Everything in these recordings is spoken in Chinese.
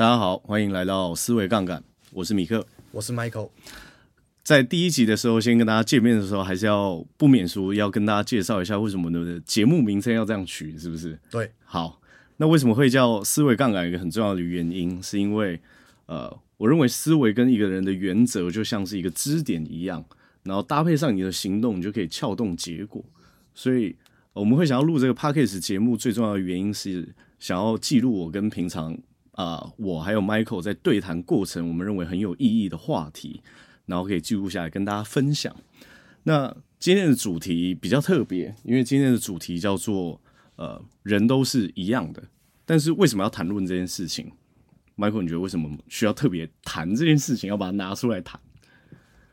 大家好，欢迎来到思维杠杆，我是米克，我是 Michael。在第一集的时候，先跟大家见面的时候，还是要不免俗，要跟大家介绍一下为什么的节目名称要这样取，是不是？对，好，那为什么会叫思维杠杆？一个很重要的原因，是因为呃，我认为思维跟一个人的原则就像是一个支点一样，然后搭配上你的行动，你就可以撬动结果。所以我们会想要录这个 p a c k a g e 节目，最重要的原因是想要记录我跟平常。啊、呃，我还有 Michael 在对谈过程，我们认为很有意义的话题，然后可以记录下来跟大家分享。那今天的主题比较特别，因为今天的主题叫做“呃，人都是一样的”。但是为什么要谈论这件事情？Michael，你觉得为什么需要特别谈这件事情，要把它拿出来谈？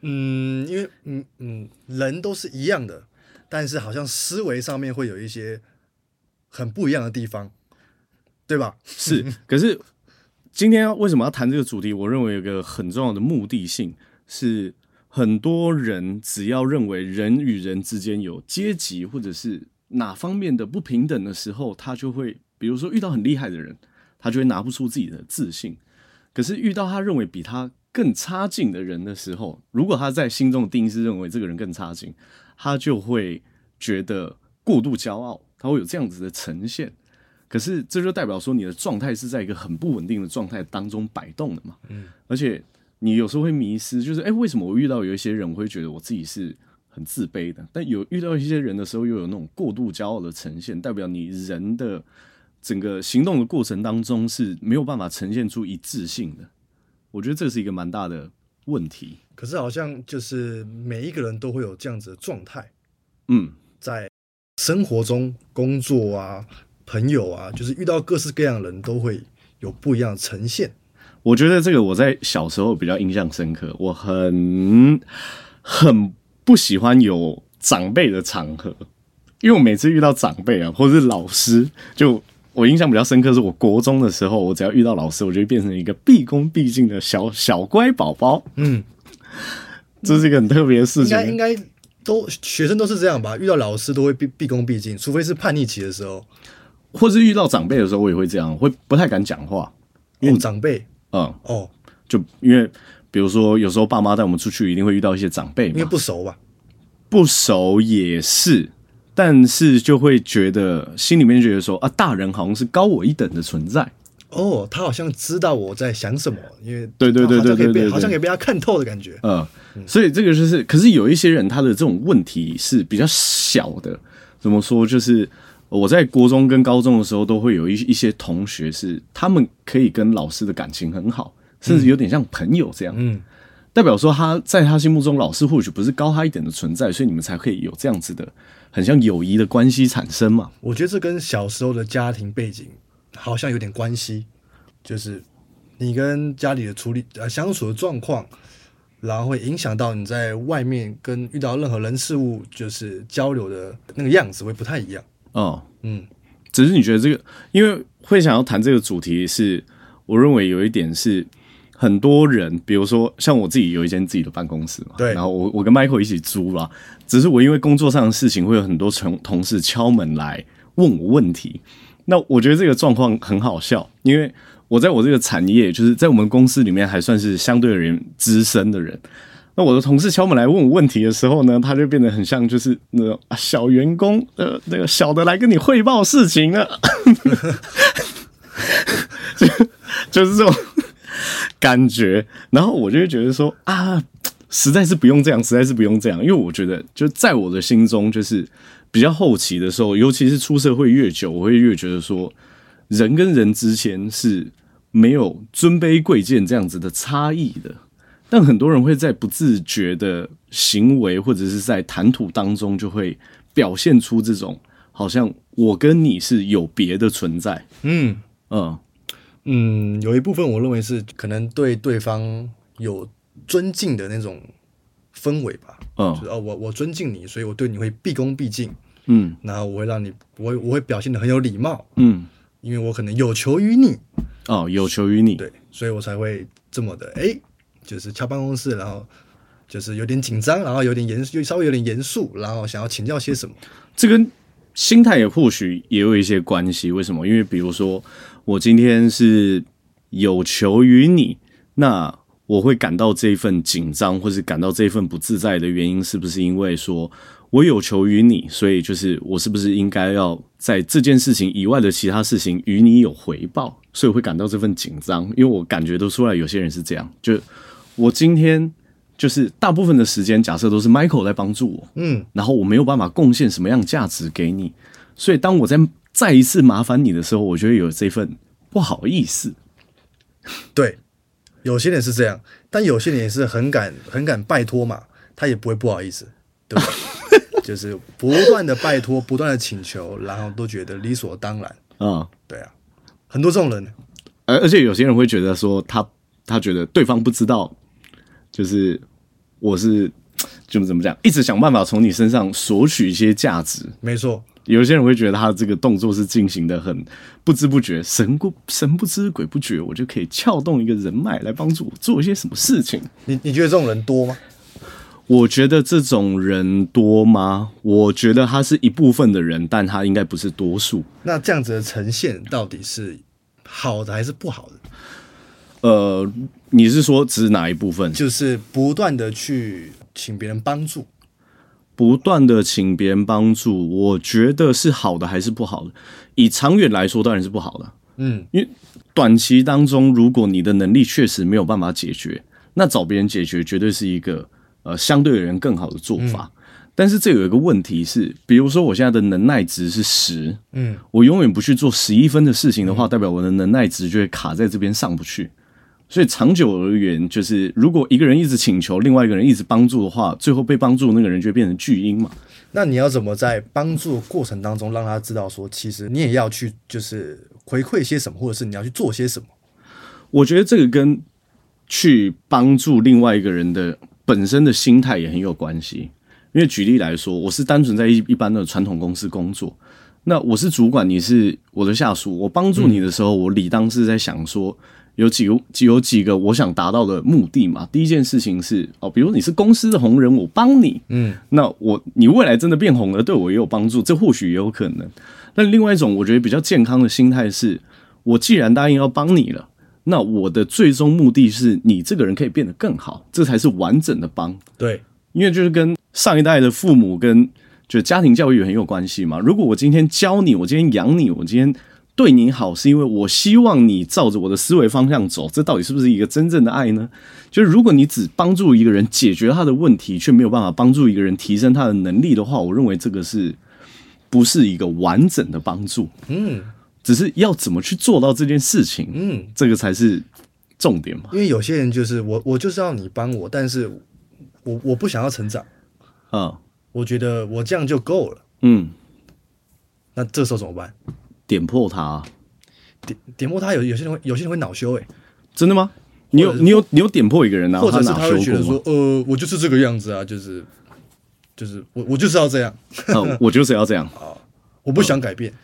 嗯，因为嗯嗯，人都是一样的，但是好像思维上面会有一些很不一样的地方。对吧？是，可是今天为什么要谈这个主题？我认为有个很重要的目的性是，很多人只要认为人与人之间有阶级或者是哪方面的不平等的时候，他就会，比如说遇到很厉害的人，他就会拿不出自己的自信。可是遇到他认为比他更差劲的人的时候，如果他在心中的定义是认为这个人更差劲，他就会觉得过度骄傲，他会有这样子的呈现。可是这就代表说你的状态是在一个很不稳定的状态当中摆动的嘛，嗯，而且你有时候会迷失，就是哎，为什么我遇到有一些人，我会觉得我自己是很自卑的，但有遇到一些人的时候，又有那种过度骄傲的呈现，代表你人的整个行动的过程当中是没有办法呈现出一致性的。我觉得这是一个蛮大的问题。可是好像就是每一个人都会有这样子的状态，嗯，在生活中工作啊。朋友啊，就是遇到各式各样的人都会有不一样的呈现。我觉得这个我在小时候比较印象深刻，我很很不喜欢有长辈的场合，因为我每次遇到长辈啊，或者是老师，就我印象比较深刻，是我国中的时候，我只要遇到老师，我就会变成一个毕恭毕敬的小小乖宝宝。嗯，这是一个很特别的事情。应该应该都学生都是这样吧？遇到老师都会毕毕恭毕敬，除非是叛逆期的时候。或是遇到长辈的时候，我也会这样，会不太敢讲话。因为、哦、长辈，嗯，哦，就因为比如说，有时候爸妈带我们出去，一定会遇到一些长辈，因为不熟吧？不熟也是，但是就会觉得心里面觉得说啊，大人好像是高我一等的存在。哦，他好像知道我在想什么，因为对对对对对对，好像可以被他看透的感觉。嗯，所以这个就是，可是有一些人他的这种问题是比较小的，怎么说就是。我在国中跟高中的时候，都会有一一些同学是，他们可以跟老师的感情很好，甚至有点像朋友这样。嗯，代表说他在他心目中，老师或许不是高他一点的存在，所以你们才可以有这样子的很像友谊的关系产生嘛。我觉得这跟小时候的家庭背景好像有点关系，就是你跟家里的处理呃相处的状况，然后会影响到你在外面跟遇到任何人事物就是交流的那个样子会不太一样。哦，嗯，只是你觉得这个，因为会想要谈这个主题是，我认为有一点是很多人，比如说像我自己有一间自己的办公室嘛，对，然后我我跟 Michael 一起租了，只是我因为工作上的事情，会有很多同同事敲门来问我问题，那我觉得这个状况很好笑，因为我在我这个产业，就是在我们公司里面还算是相对而言资深的人。那我的同事敲门来问我问题的时候呢，他就变得很像就是那种小员工，呃，那个小的来跟你汇报事情了，就就是这种感觉。然后我就会觉得说啊，实在是不用这样，实在是不用这样，因为我觉得就在我的心中，就是比较后期的时候，尤其是出社会越久，我会越觉得说，人跟人之间是没有尊卑贵贱这样子的差异的。但很多人会在不自觉的行为或者是在谈吐当中，就会表现出这种好像我跟你是有别的存在。嗯嗯嗯，有一部分我认为是可能对对方有尊敬的那种氛围吧。嗯，就是哦，我我尊敬你，所以我对你会毕恭毕敬。嗯，然后我会让你，我我会表现的很有礼貌。嗯，因为我可能有求于你。哦，有求于你。对，所以我才会这么的哎。就是敲办公室，然后就是有点紧张，然后有点严，又稍微有点严肃，然后想要请教些什么。这跟心态也或许也有一些关系。为什么？因为比如说，我今天是有求于你，那我会感到这份紧张，或是感到这份不自在的原因，是不是因为说我有求于你，所以就是我是不是应该要在这件事情以外的其他事情与你有回报，所以会感到这份紧张？因为我感觉得出来，有些人是这样，就。我今天就是大部分的时间，假设都是 Michael 来帮助我，嗯，然后我没有办法贡献什么样的价值给你，所以当我在再一次麻烦你的时候，我觉得有这份不好意思。对，有些人是这样，但有些人也是很敢很敢拜托嘛，他也不会不好意思，对吧？就是不断的拜托，不断的请求，然后都觉得理所当然。嗯，对啊，很多这种人，而而且有些人会觉得说他他觉得对方不知道。就是我是就怎么讲，一直想办法从你身上索取一些价值。没错，有些人会觉得他这个动作是进行的很不知不觉，神不神不知鬼不觉，我就可以撬动一个人脉来帮助我做一些什么事情。你你觉得这种人多吗？我觉得这种人多吗？我觉得他是一部分的人，但他应该不是多数。那这样子的呈现到底是好的还是不好的？呃，你是说指哪一部分？就是不断的去请别人帮助，不断的请别人帮助，我觉得是好的还是不好的？以长远来说，当然是不好的。嗯，因为短期当中，如果你的能力确实没有办法解决，那找别人解决绝对是一个呃相对而言更好的做法。嗯。但是这有一个问题是，比如说我现在的能耐值是十，嗯，我永远不去做十一分的事情的话，嗯，代表我的能耐值就会卡在这边上不去。所以长久而言，就是如果一个人一直请求，另外一个人一直帮助的话，最后被帮助的那个人就会变成巨婴嘛。那你要怎么在帮助过程当中让他知道说，其实你也要去就是回馈些什么，或者是你要去做些什么？我觉得这个跟去帮助另外一个人的本身的心态也很有关系。因为举例来说，我是单纯在一一般的传统公司工作，那我是主管，你是我的下属，我帮助你的时候，我理当是在想说。有几个有几个我想达到的目的嘛？第一件事情是哦，比如你是公司的红人，我帮你，嗯，那我你未来真的变红了，对我也有帮助，这或许也有可能。但另外一种我觉得比较健康的心态是，我既然答应要帮你了，那我的最终目的是你这个人可以变得更好，这才是完整的帮。对，因为就是跟上一代的父母跟就家庭教育很有关系嘛。如果我今天教你，我今天养你，我今天。对你好，是因为我希望你照着我的思维方向走，这到底是不是一个真正的爱呢？就是如果你只帮助一个人解决他的问题，却没有办法帮助一个人提升他的能力的话，我认为这个是不是一个完整的帮助？嗯，只是要怎么去做到这件事情，嗯，这个才是重点嘛。因为有些人就是我，我就是要你帮我，但是我我不想要成长，啊，我觉得我这样就够了，嗯，那这时候怎么办？点破他，点点破他有有些人会有些人会恼羞诶，真的吗？你有你有你有点破一个人啊？或者是他会觉得说，呃，我就是这个样子啊，就是就是我我就是要这样，呃、我就是要这样 啊，我不想改变，呃、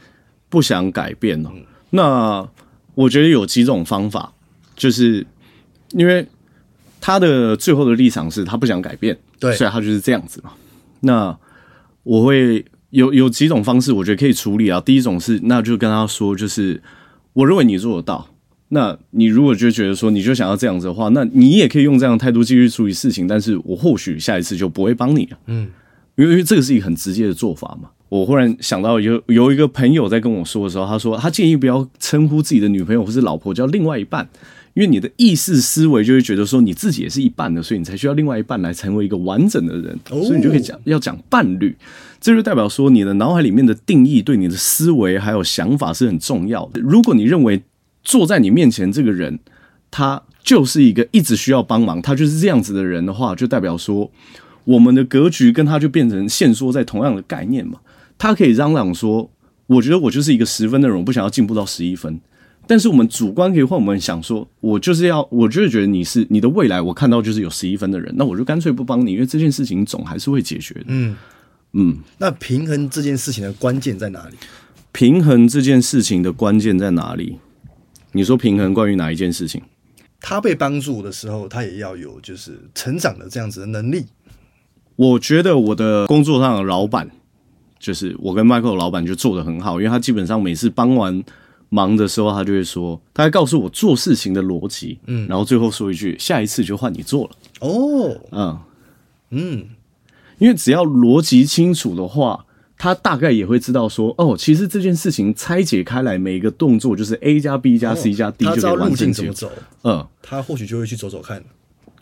不想改变哦。嗯、那我觉得有几种方法，就是因为他的最后的立场是他不想改变，对，所以他就是这样子嘛。那我会。有有几种方式，我觉得可以处理啊。第一种是，那就跟他说，就是我认为你做得到。那你如果就觉得说，你就想要这样子的话，那你也可以用这样的态度继续处理事情。但是我或许下一次就不会帮你了。嗯，因为因为这个是一个很直接的做法嘛。我忽然想到有有一个朋友在跟我说的时候，他说他建议不要称呼自己的女朋友或是老婆叫另外一半，因为你的意识思维就会觉得说你自己也是一半的，所以你才需要另外一半来成为一个完整的人，所以你就可以讲要讲伴侣，这就代表说你的脑海里面的定义对你的思维还有想法是很重要的。如果你认为坐在你面前这个人他就是一个一直需要帮忙，他就是这样子的人的话，就代表说我们的格局跟他就变成限缩在同样的概念嘛。他可以嚷嚷说，我觉得我就是一个十分的人，我不想要进步到十一分。但是我们主观可以换，我们想说，我就是要，我就是觉得你是你的未来，我看到就是有十一分的人，那我就干脆不帮你，因为这件事情总还是会解决的。嗯嗯，那平衡这件事情的关键在哪里？平衡这件事情的关键在哪里？你说平衡关于哪一件事情？他被帮助的时候，他也要有就是成长的这样子的能力。我觉得我的工作上的老板，就是我跟 Michael 老板就做得很好，因为他基本上每次帮完。忙的时候，他就会说，他还告诉我做事情的逻辑，嗯，然后最后说一句，下一次就换你做了。哦，嗯嗯，因为只要逻辑清楚的话，他大概也会知道说，哦，其实这件事情拆解开来，每一个动作就是 A 加 B 加 C 加 D 就可以完成。他知道路径怎么走，嗯，他或许就会去走走看，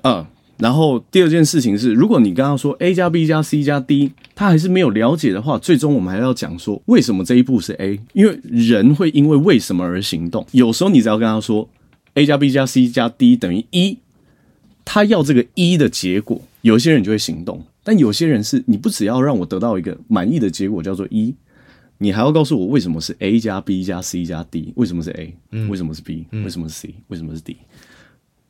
嗯。然后第二件事情是，如果你刚刚说 A 加 B 加 C 加 D，他还是没有了解的话，最终我们还要讲说为什么这一步是 A，因为人会因为为什么而行动。有时候你只要跟他说 A 加 B 加 C 加 D 等于一，他要这个一的结果，有些人就会行动。但有些人是你不只要让我得到一个满意的结果叫做一，你还要告诉我为什么是 A 加 B 加 C 加 D，为什么是 A，为什么是 B，为什么是 C，为什么是 D？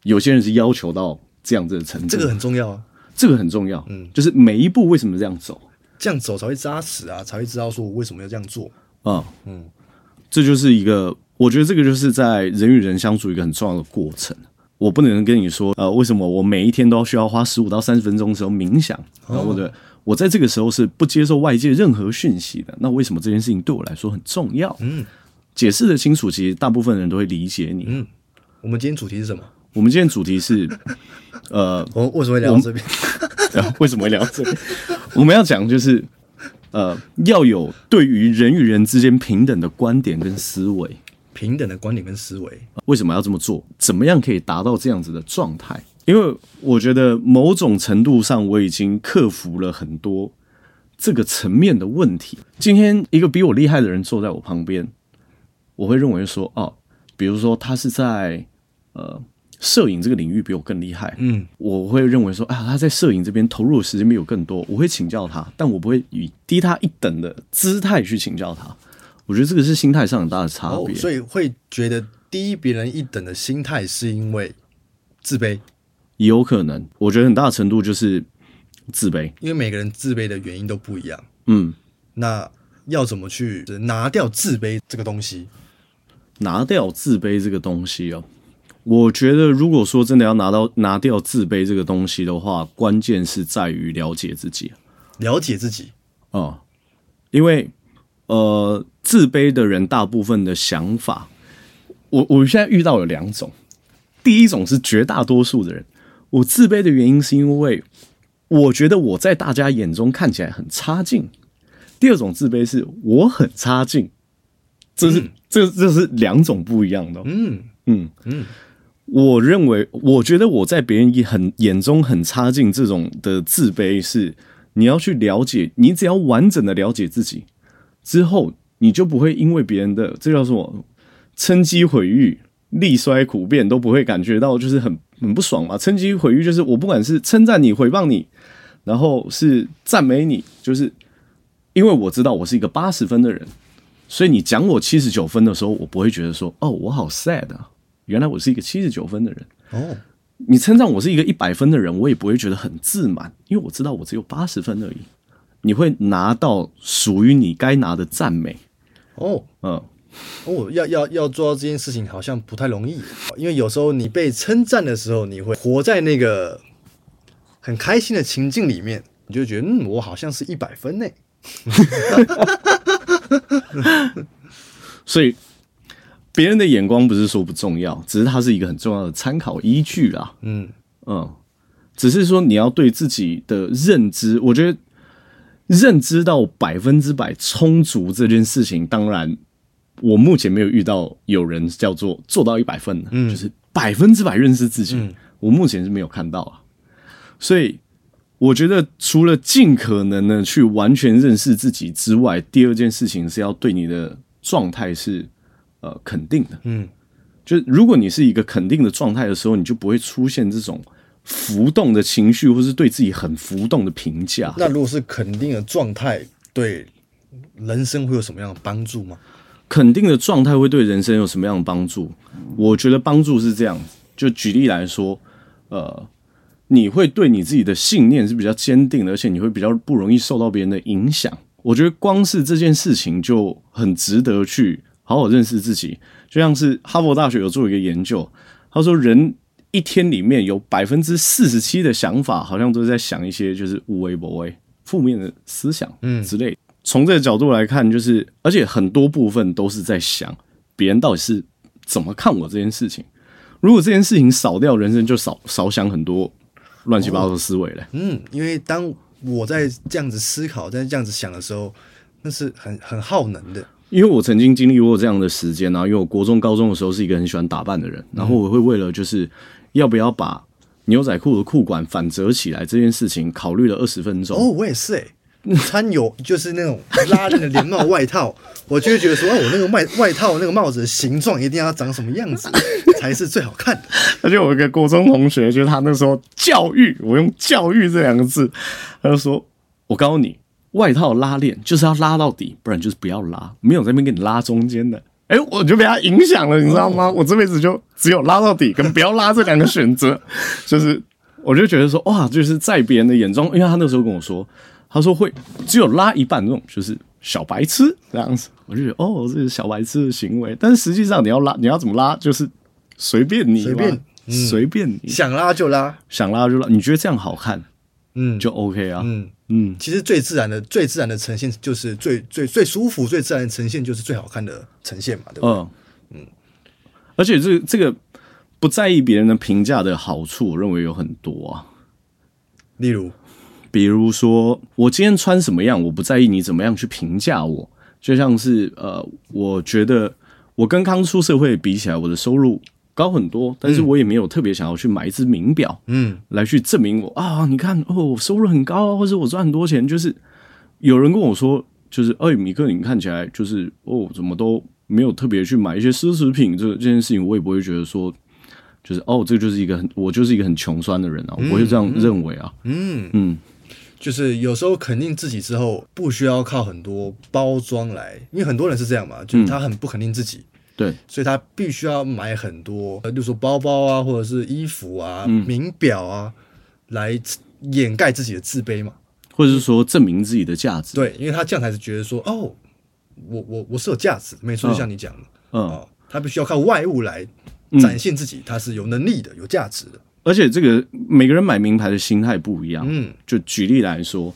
有些人是要求到。这样子的程度，这个很重要啊，这个很重要，嗯，就是每一步为什么这样走，这样走才会扎实啊，才会知道说我为什么要这样做啊，嗯，这就是一个，我觉得这个就是在人与人相处一个很重要的过程。我不能跟你说，呃，为什么我每一天都需要花十五到三十分钟的时候冥想，然后或者我在这个时候是不接受外界任何讯息的，那为什么这件事情对我来说很重要？嗯，解释的清楚，其实大部分人都会理解你。嗯，我们今天主题是什么？我们今天主题是，呃，我为什么会聊到这边？为什么会聊到这边？我们要讲就是，呃，要有对于人与人之间平等的观点跟思维，平等的观点跟思维，为什么要这么做？怎么样可以达到这样子的状态？因为我觉得某种程度上，我已经克服了很多这个层面的问题。今天一个比我厉害的人坐在我旁边，我会认为说，哦，比如说他是在，呃。摄影这个领域比我更厉害，嗯，我会认为说，啊，他在摄影这边投入的时间比我更多，我会请教他，但我不会以低他一等的姿态去请教他。我觉得这个是心态上很大的差别，哦，所以会觉得低别人一等的心态是因为自卑，也有可能。我觉得很大的程度就是自卑，因为每个人自卑的原因都不一样。嗯，那要怎么去拿掉自卑这个东西？拿掉自卑这个东西哦。我觉得，如果说真的要拿到拿掉自卑这个东西的话，关键是在于了解自己。了解自己啊、嗯，因为呃，自卑的人大部分的想法，我我现在遇到有两种。第一种是绝大多数的人，我自卑的原因是因为我觉得我在大家眼中看起来很差劲。第二种自卑是我很差劲，这是、嗯、这这是两种不一样的。嗯嗯嗯。我认为，我觉得我在别人很眼中很差劲，这种的自卑是你要去了解，你只要完整的了解自己之后，你就不会因为别人的这叫什么称讥毁誉、力衰苦变都不会感觉到就是很很不爽嘛。称讥毁誉就是我不管是称赞你、诽谤你，然后是赞美你，就是因为我知道我是一个八十分的人，所以你讲我七十九分的时候，我不会觉得说哦，我好 sad 啊。原来我是一个七十九分的人。哦，你称赞我是一个一百分的人，我也不会觉得很自满，因为我知道我只有八十分而已。你会拿到属于你该拿的赞美。哦，嗯，哦，要要要做到这件事情好像不太容易，因为有时候你被称赞的时候，你会活在那个很开心的情境里面，你就觉得嗯，我好像是一百分呢，所以。别人的眼光不是说不重要，只是它是一个很重要的参考依据啦。嗯嗯，只是说你要对自己的认知，我觉得认知到百分之百充足这件事情，当然我目前没有遇到有人叫做做到一百分的，嗯，就是百分之百认识自己，嗯我目前是没有看到啊。所以我觉得，除了尽可能的去完全认识自己之外，第二件事情是要对你的状态是呃肯定的。嗯，就是如果你是一个肯定的状态的时候，你就不会出现这种浮动的情绪，或是对自己很浮动的评价。那如果是肯定的状态，对人生会有什么样的帮助吗？肯定的状态会对人生有什么样的帮助？我觉得帮助是这样，就举例来说，呃，你会对你自己的信念是比较坚定的，而且你会比较不容易受到别人的影响。我觉得光是这件事情就很值得去好好认识自己。就像是哈佛大学有做一个研究，他说人一天里面有百分之四十七的想法，好像都是在想一些就是无为不为、负面的思想，嗯之类。从这个角度来看，就是而且很多部分都是在想别人到底是怎么看我这件事情。如果这件事情少掉，人生就少少想很多乱七八糟的思维了。嗯，因为当我在这样子思考、在这样子想的时候，那是很很耗能的。因为我曾经经历过这样的时间啊，因为我国中、高中的时候是一个很喜欢打扮的人，然后我会为了就是要不要把牛仔裤的裤管反折起来这件事情，考虑了二十分钟。哦，我也是哎、欸，穿有就是那种拉链的连帽外套，我就会觉得说，哦，我那个外外套那个帽子的形状一定要长什么样子 才是最好看的。而且我有一个国中同学，就是他那时候教育我用“教育”这两个字，他就说：“我告诉你。”外套拉链就是要拉到底，不然就是不要拉，没有在那边给你拉中间的。哎、欸，我就被他影响了，你知道吗？我这辈子就只有拉到底跟不要拉这两个选择。就是，我就觉得说，哇，就是在别人的眼中，因为他那时候跟我说，他说会只有拉一半那种，就是小白痴这样子。我就觉得，哦，这是小白痴的行为。但是实际上，你要拉，你要怎么拉，就是随便你，随便，随、嗯、便你，想拉就拉，想拉就拉。你觉得这样好看，嗯，就 OK 啊，嗯。嗯，其实最自然的、最自然的呈现就是最最最舒服、最自然的呈现就是最好看的呈现嘛，对不对？嗯，嗯，而且这这个不在意别人的评价的好处，我认为有很多啊。例如，比如说我今天穿什么样，我不在意你怎么样去评价我。就像是呃，我觉得我跟刚出社会比起来，我的收入。高很多，但是我也没有特别想要去买一只名表，嗯，来去证明我啊，你看哦，我收入很高，或者我赚很多钱，就是有人跟我说，就是哎，米克，你看起来就是哦，怎么都没有特别去买一些奢侈品，这这件事情我也不会觉得说，就是哦，这就是一个很，我就是一个很穷酸的人啊，我不会这样认为啊，嗯。嗯，就是有时候肯定自己之后，不需要靠很多包装来，因为很多人是这样嘛，就是他很不肯定自己。对，所以他必须要买很多，呃，就说包包啊，或者是衣服啊、嗯、名表啊，来掩盖自己的自卑嘛，或者是说证明自己的价值。对，因为他这样才是觉得说，哦，我我我是有价值，没错，就像你讲的，嗯、哦，他必须要靠外物来展现自己，嗯、他是有能力的、有价值的。而且这个每个人买名牌的心态不一样，嗯，就举例来说，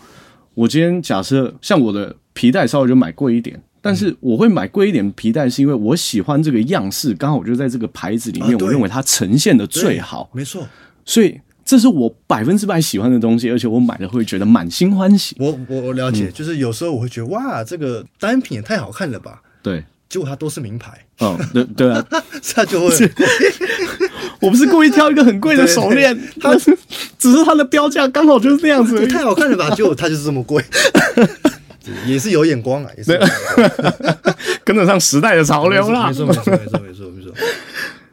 我今天假设像我的皮带稍微就买贵一点。但是我会买贵一点皮带，是因为我喜欢这个样式，刚好我就在这个牌子里面，我认为它呈现的最好。没错，所以这是我百分之百喜欢的东西，而且我买了会觉得满心欢喜。我我我了解，就是有时候我会觉得哇，这个单品也太好看了吧？对，结果它都是名牌。哦，对对啊，他就会。我不是故意挑一个很贵的 手链，它是只是它的标价刚好就是这样子，太好看了吧？结果它就是这么贵。也是有眼光啊，也是 跟得上时代的潮流啦。没错，没错，没错，没错，没错。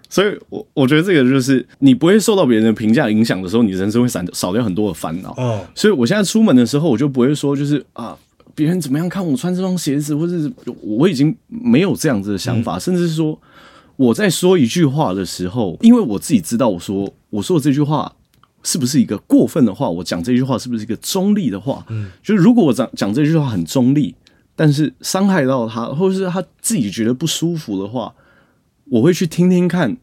所以，我我觉得这个就是你不会受到别人的评价影响的时候，你人生会少少掉很多的烦恼。哦，所以我现在出门的时候，我就不会说就是啊，别人怎么样看我穿这双鞋子，或者是我已经没有这样子的想法，甚至是说我在说一句话的时候，因为我自己知道，我说我说的这句话。是不是一个过分的话？我讲这句话是不是一个中立的话？嗯，就是如果我讲讲这句话很中立，但是伤害到他，或者是他自己觉得不舒服的话，我会去听听看，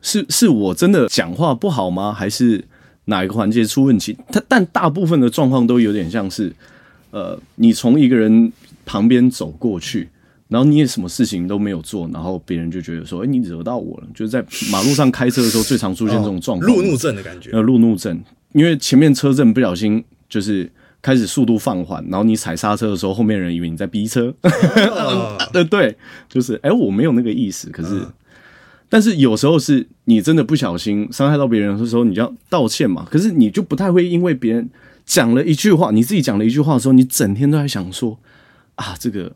是是我真的讲话不好吗？还是哪一个环节出问题？他但大部分的状况都有点像是，呃，你从一个人旁边走过去。然后你也什么事情都没有做，然后别人就觉得说：“哎，你惹到我了。”就是在马路上开车的时候，最常出现这种状况，路怒症的感觉。呃，路怒症，因为前面车阵不小心就是开始速度放缓，然后你踩刹车的时候，后面人以为你在逼车。对对，就是哎，我没有那个意思，可是但是有时候是你真的不小心伤害到别人的时候，你就要道歉嘛。可是你就不太会因为别人讲了一句话，你自己讲了一句话的时候，你整天都在想说啊，这个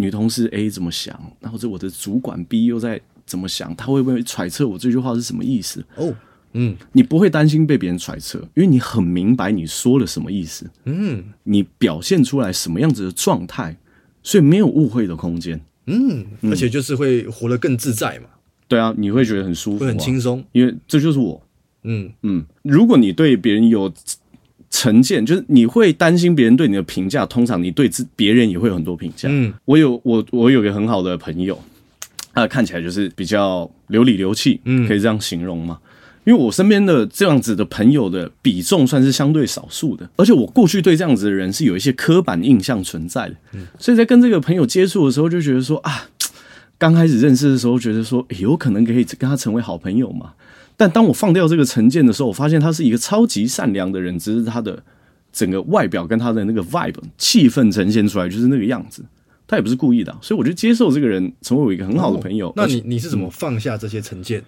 女同事 A 怎么想，然后这我的主管 B 又在怎么想，他会不会揣测我这句话是什么意思？哦，嗯，你不会担心被别人揣测，因为你很明白你说了什么意思，嗯。你表现出来什么样子的状态，所以没有误会的空间。嗯，而且就是会活得更自在嘛，对啊，你会觉得很舒服、啊，会很轻松，因为这就是我。嗯。嗯，如果你对别人有成见，就是你会担心别人对你的评价，通常你对自别人也会有很多评价。嗯，我有我我有个很好的朋友，他看起来就是比较流里流气，嗯，可以这样形容吗？因为我身边的这样子的朋友的比重算是相对少数的，而且我过去对这样子的人是有一些刻板印象存在的，嗯，所以在跟这个朋友接触的时候，就觉得说啊，刚开始认识的时候，觉得说有可能可以跟他成为好朋友嘛。但当我放掉这个成见的时候，我发现他是一个超级善良的人，只是他的整个外表跟他的那个 vibe 气氛呈现出来就是那个样子，他也不是故意的，所以我就接受这个人成为我一个很好的朋友。哦，那你你是怎么放下这些成见？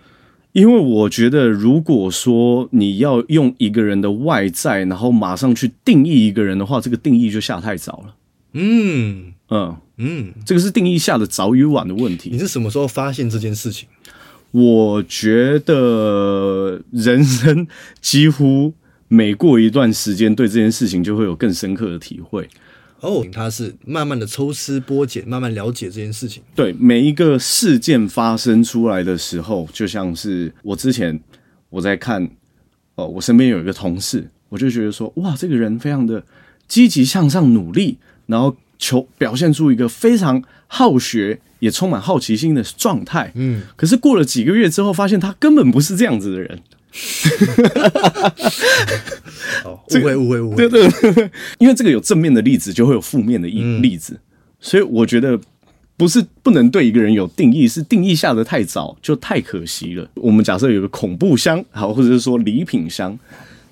因为我觉得，如果说你要用一个人的外在，然后马上去定义一个人的话，这个定义就下太早了。嗯嗯嗯，这个是定义下的早与晚的问题。你是什么时候发现这件事情？我觉得人生几乎每过一段时间，对这件事情就会有更深刻的体会。哦，他是慢慢的抽丝剥茧，慢慢了解这件事情。对，每一个事件发生出来的时候，就像是我之前我在看，哦，我身边有一个同事，我就觉得说，哇，这个人非常的积极向上、努力，然后求表现出一个非常好学。也充满好奇心的状态，嗯，可是过了几个月之后，发现他根本不是这样子的人。哦，误会误会误会，对对对，因为这个有正面的例子，就会有负面的一例子，所以我觉得不是不能对一个人有定义，是定义下的太早，就太可惜了。我们假设有个恐怖箱，好，或者是说礼品箱，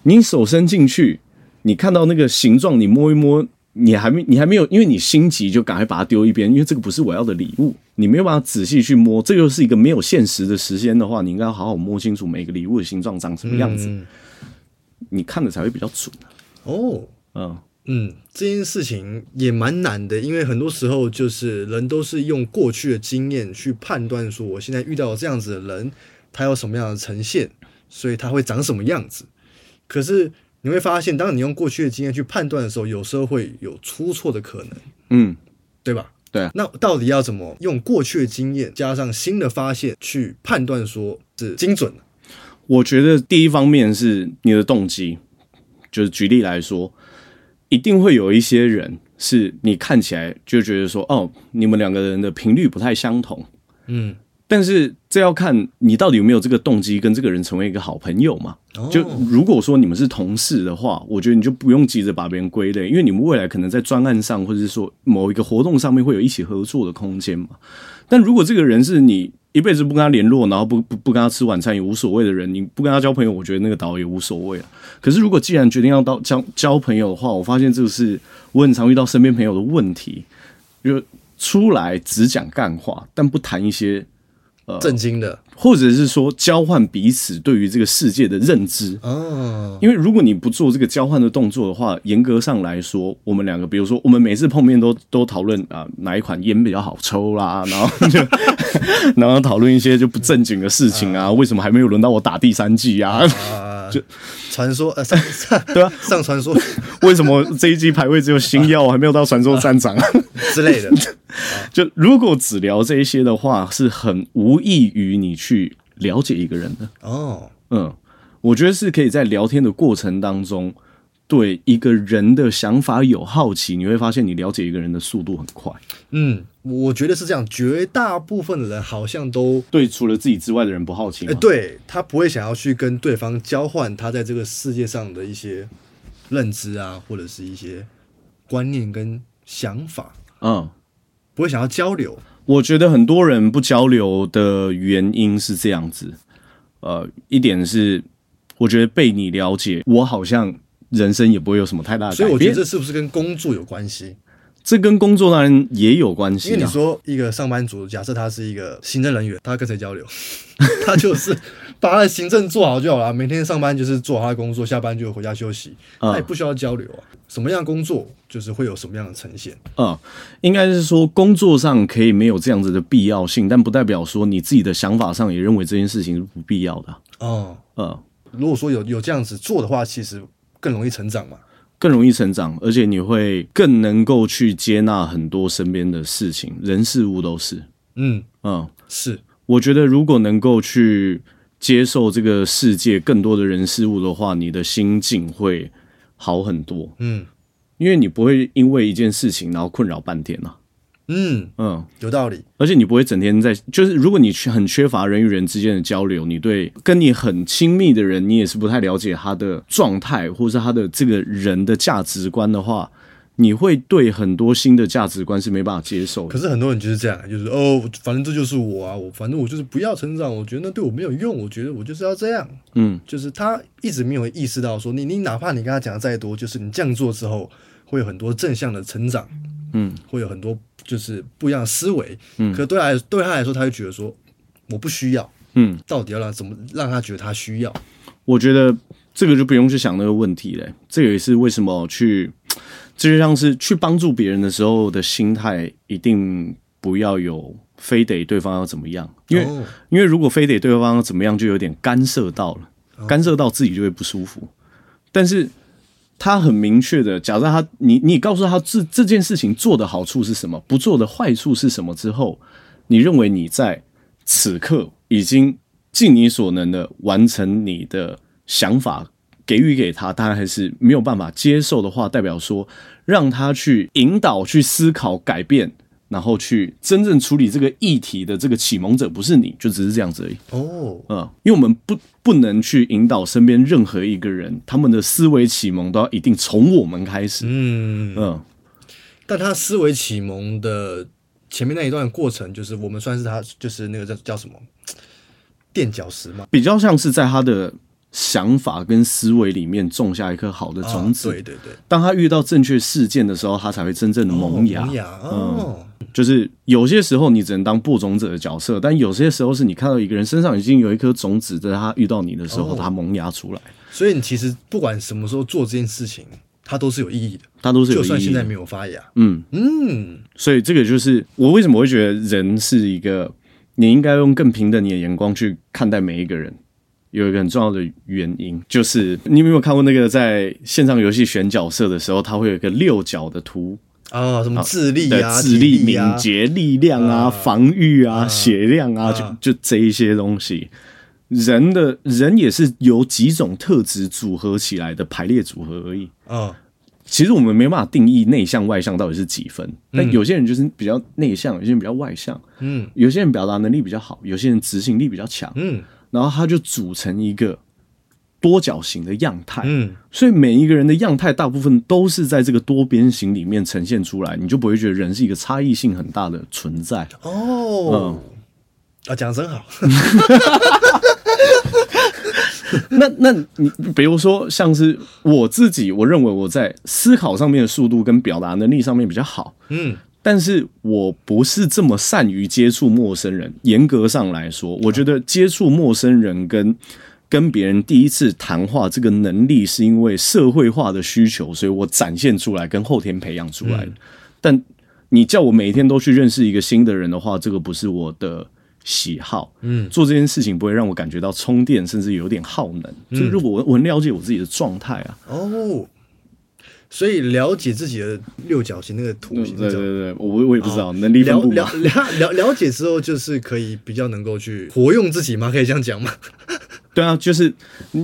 你手伸进去，你看到那个形状，你摸一摸。你还没，你还没有，因为你心急就赶快把它丢一边，因为这个不是我要的礼物，你没有办法仔细去摸，这又是一个没有现实的时间的话，你应该要好好摸清楚每个礼物的形状长什么样子，嗯、你看的才会比较准。哦，嗯嗯，这件事情也蛮难的，因为很多时候就是人都是用过去的经验去判断说，我现在遇到这样子的人，他有什么样的呈现，所以他会长什么样子，可是。你会发现，当你用过去的经验去判断的时候，有时候会有出错的可能，嗯，对吧？对。啊那到底要怎么用过去的经验加上新的发现去判断说是精准的？我觉得第一方面是你的动机，就是举例来说，一定会有一些人是你看起来就觉得说，哦，你们两个人的频率不太相同，嗯。但是这要看你到底有没有这个动机跟这个人成为一个好朋友嘛？就如果说你们是同事的话，我觉得你就不用急着把别人归类，因为你们未来可能在专案上或者是说某一个活动上面会有一起合作的空间嘛。但如果这个人是你一辈子不跟他联络，然后不不不跟他吃晚餐也无所谓的人，你不跟他交朋友，我觉得那个倒也无所谓了。可是如果既然决定要到交交朋友的话，我发现这个是我很常遇到身边朋友的问题，就出来只讲干话，但不谈一些。震惊的，或者是说交换彼此对于这个世界的认知哦。因为如果你不做这个交换的动作的话，严格上来说，我们两个，比如说我们每次碰面都都讨论啊哪一款烟比较好抽啦，然后就 然后讨论一些就不正经的事情啊，为什么还没有轮到我打第三季啊？就 传说呃上上对啊上传说，为什么这一季排位只有星耀还没有到传说战场之类的？就如果只聊这一些的话，是很无异于你去了解一个人的哦。嗯，我觉得是可以在聊天的过程当中，对一个人的想法有好奇，你会发现你了解一个人的速度很快。嗯，我觉得是这样，绝大部分的人好像都对除了自己之外的人不好奇。哎，对，他不会想要去跟对方交换他在这个世界上的一些认知啊，或者是一些观念跟想法。嗯。不会想要交流，我觉得很多人不交流的原因是这样子，呃，一点是我觉得被你了解，我好像人生也不会有什么太大的改变。所以我觉得这是不是跟工作有关系？这跟工作当然也有关系。因为你说一个上班族，假设他是一个行政人员，他跟谁交流？他就是把他的行政做好就好了。每天上班就是做好他的工作，下班就回家休息，他也不需要交流啊。什么样的工作就是会有什么样的呈现？嗯，应该是说工作上可以没有这样子的必要性，但不代表说你自己的想法上也认为这件事情是不必要的。哦，嗯，如果说有有这样子做的话，其实更容易成长嘛。更容易成长，而且你会更能够去接纳很多身边的事情、人事物都是。嗯嗯，是。我觉得如果能够去接受这个世界更多的人事物的话，你的心境会好很多。嗯，因为你不会因为一件事情然后困扰半天啊。嗯嗯，有道理。而且你不会整天在，就是如果你很缺乏人与人之间的交流，你对跟你很亲密的人，你也是不太了解他的状态，或者是他的这个人的价值观的话，你会对很多新的价值观是没办法接受的。可是很多人就是这样，就是哦，反正这就是我啊，我反正我就是不要成长，我觉得那对我没有用，我觉得我就是要这样。嗯，就是他一直没有意识到说，你你哪怕你跟他讲的再多，就是你这样做之后，会有很多正向的成长。嗯，会有很多。就是不一样的思维，嗯，可对他来对他来说，他就觉得说我不需要，嗯，到底要让怎么让他觉得他需要？我觉得这个就不用去想那个问题嘞。这个也是为什么去，这就像是去帮助别人的时候的心态，一定不要有非得对方要怎么样，因为、哦、因为如果非得对方要怎么样，就有点干涉到了，干涉到自己就会不舒服，但是。他很明确的，假设他你你告诉他这这件事情做的好处是什么，不做的坏处是什么之后，你认为你在此刻已经尽你所能的完成你的想法，给予给他，他还是没有办法接受的话，代表说让他去引导、去思考、改变。然后去真正处理这个议题的这个启蒙者不是你，就只是这样子而已。哦，嗯，因为我们不不能去引导身边任何一个人，他们的思维启蒙都要一定从我们开始。嗯嗯，但他思维启蒙的前面那一段过程，就是我们算是他，就是那个叫叫什么垫脚石嘛，比较像是在他的想法跟思维里面种下一颗好的种子。哦、对对对，当他遇到正确事件的时候，他才会真正的萌芽。哦萌芽哦。嗯就是有些时候你只能当播种者的角色，但有些时候是你看到一个人身上已经有一颗种子，在他遇到你的时候，他萌芽出来。所以你其实不管什么时候做这件事情，它都是有意义的，它都是有意义的。就算现在没有发芽，嗯嗯。所以这个就是我为什么会觉得人是一个，你应该用更平等你的眼光去看待每一个人。有一个很重要的原因，就是你有没有看过那个在线上游戏选角色的时候，它会有一个六角的图。啊、哦，什么智力啊、智力、敏捷、力量啊、啊防御啊、啊血量啊，啊就就这一些东西。人的人也是由几种特质组合起来的排列组合而已。啊，其实我们没办法定义内向外向到底是几分，嗯、但有些人就是比较内向，有些人比较外向。嗯，有些人表达能力比较好，有些人执行力比较强。嗯，然后它就组成一个。多角形的样态，嗯，所以每一个人的样态大部分都是在这个多边形里面呈现出来，你就不会觉得人是一个差异性很大的存在。哦，嗯、啊，讲得真好。那那你比如说，像是我自己，我认为我在思考上面的速度跟表达能力上面比较好，嗯，但是我不是这么善于接触陌生人。严格上来说，我觉得接触陌生人跟跟别人第一次谈话这个能力，是因为社会化的需求，所以我展现出来，跟后天培养出来的。但你叫我每一天都去认识一个新的人的话，这个不是我的喜好。嗯，做这件事情不会让我感觉到充电，甚至有点耗能。就是如果我我很了解我自己的状态啊，哦，所以了解自己的六角形那个图形，对对对，我我也不知道能力分布。了了了了解之后，就是可以比较能够去活用自己吗？可以这样讲吗？对啊，就是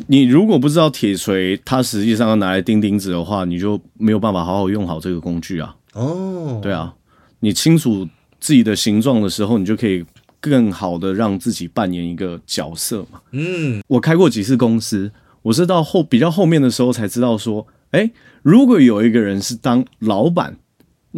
你如果不知道铁锤它实际上要拿来钉钉子的话，你就没有办法好好用好这个工具啊。哦，对啊，你清楚自己的形状的时候，你就可以更好的让自己扮演一个角色嘛。嗯，我开过几次公司，我是到后比较后面的时候才知道说，哎，如果有一个人是当老板，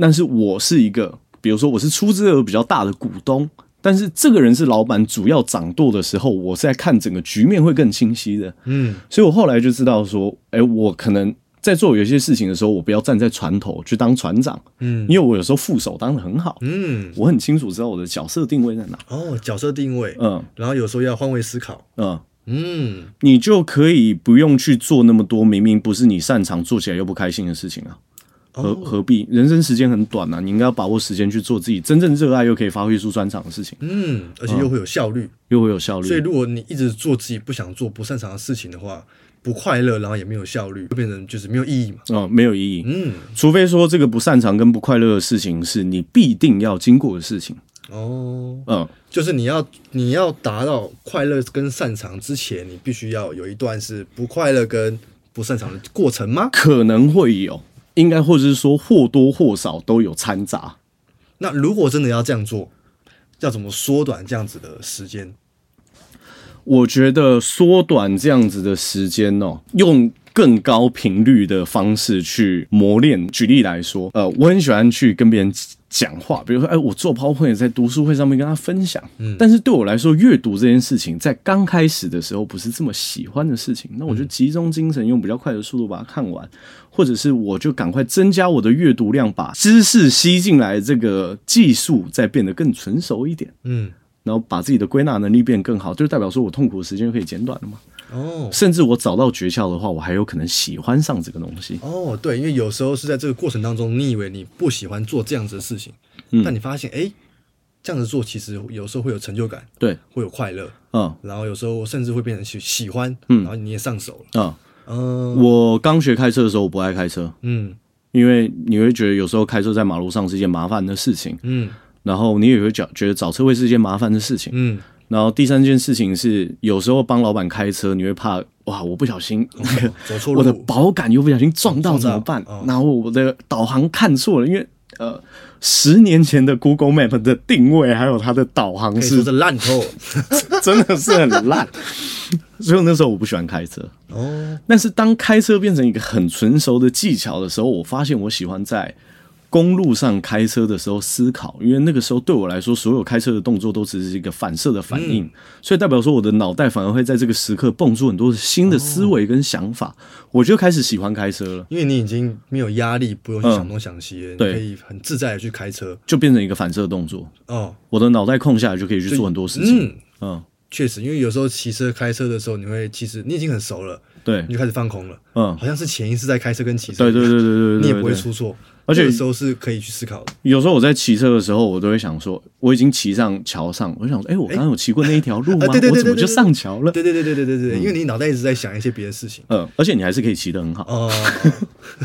但是我是一个，比如说我是出资额比较大的股东。但是这个人是老板主要掌舵的时候，我在看整个局面会更清晰的。嗯，所以我后来就知道说，哎，我可能在做有些事情的时候，我不要站在船头去当船长，嗯，因为我有时候副手当的很好，嗯，我很清楚知道我的角色定位在哪。哦，角色定位，嗯，然后有时候要换位思考，嗯嗯，你就可以不用去做那么多明明不是你擅长、做起来又不开心的事情啊。何何必？人生时间很短啊，你应该要把握时间去做自己真正热爱又可以发挥出专长的事情。嗯，而且又会有效率，又会有效率。所以，如果你一直做自己不想做、不擅长的事情的话，不快乐，然后也没有效率，就变成就是没有意义嘛。哦，没有意义。嗯，除非说这个不擅长跟不快乐的事情是你必定要经过的事情。哦，嗯，就是你要你要达到快乐跟擅长之前，你必须要有一段是不快乐跟不擅长的过程吗？可能会有。应该，或者是说或多或少都有掺杂。那如果真的要这样做，要怎么缩短这样子的时间？我觉得缩短这样子的时间哦，用更高频率的方式去磨练。举例来说，呃，我很喜欢去跟别人讲话，比如说，哎，我做 PowerPoint 在读书会上面跟他分享。嗯，但是对我来说，阅读这件事情在刚开始的时候不是这么喜欢的事情。那我就集中精神，用比较快的速度把它看完，或者是我就赶快增加我的阅读量，把知识吸进来，这个技术再变得更纯熟一点。嗯，然后把自己的归纳能力变更好，就代表说我痛苦的时间可以减短了嘛。哦，甚至我找到诀窍的话，我还有可能喜欢上这个东西。哦，对，因为有时候是在这个过程当中，你以为你不喜欢做这样子的事情，嗯，但你发现，哎，这样子做其实有时候会有成就感，对，会有快乐，嗯，然后有时候甚至会变成喜喜欢，嗯，然后你也上手了，嗯，嗯，我刚学开车的时候，我不爱开车，嗯，因为你会觉得有时候开车在马路上是一件麻烦的事情，嗯，然后你也会觉觉得找车位是一件麻烦的事情，嗯。然后第三件事情是，有时候帮老板开车，你会怕哇，我不小心，走错路，我的保杆又不小心撞到怎么办？然后我的导航看错了，因为呃，十年前的 Google Map 的定位还有它的导航是烂透，真的是很烂。所以那时候我不喜欢开车哦。但是当开车变成一个很纯熟的技巧的时候，我发现我喜欢在。公路上开车的时候思考，因为那个时候对我来说，所有开车的动作都只是一个反射的反应，嗯、所以代表说我的脑袋反而会在这个时刻蹦出很多新的思维跟想法，哦、我就开始喜欢开车了。因为你已经没有压力，不用去想东想西，嗯、你可以很自在的去开车，就变成一个反射动作。哦，我的脑袋空下来就可以去做很多事情。嗯，嗯确实，因为有时候骑车开车的时候，你会其实你已经很熟了，对，你就开始放空了。嗯，好像是潜意识在开车跟骑车，对对对对对，对，对，你也不会出错。而且有时候是可以去思考的。有时候我在骑车的时候，我都会想说，我已经骑上桥上，我想说，哎、欸，我刚刚有骑过那一条路吗？我怎么就上桥了？对对对对对对对，因为你脑袋一直在想一些别的事情。嗯，而且你还是可以骑得很好。哦，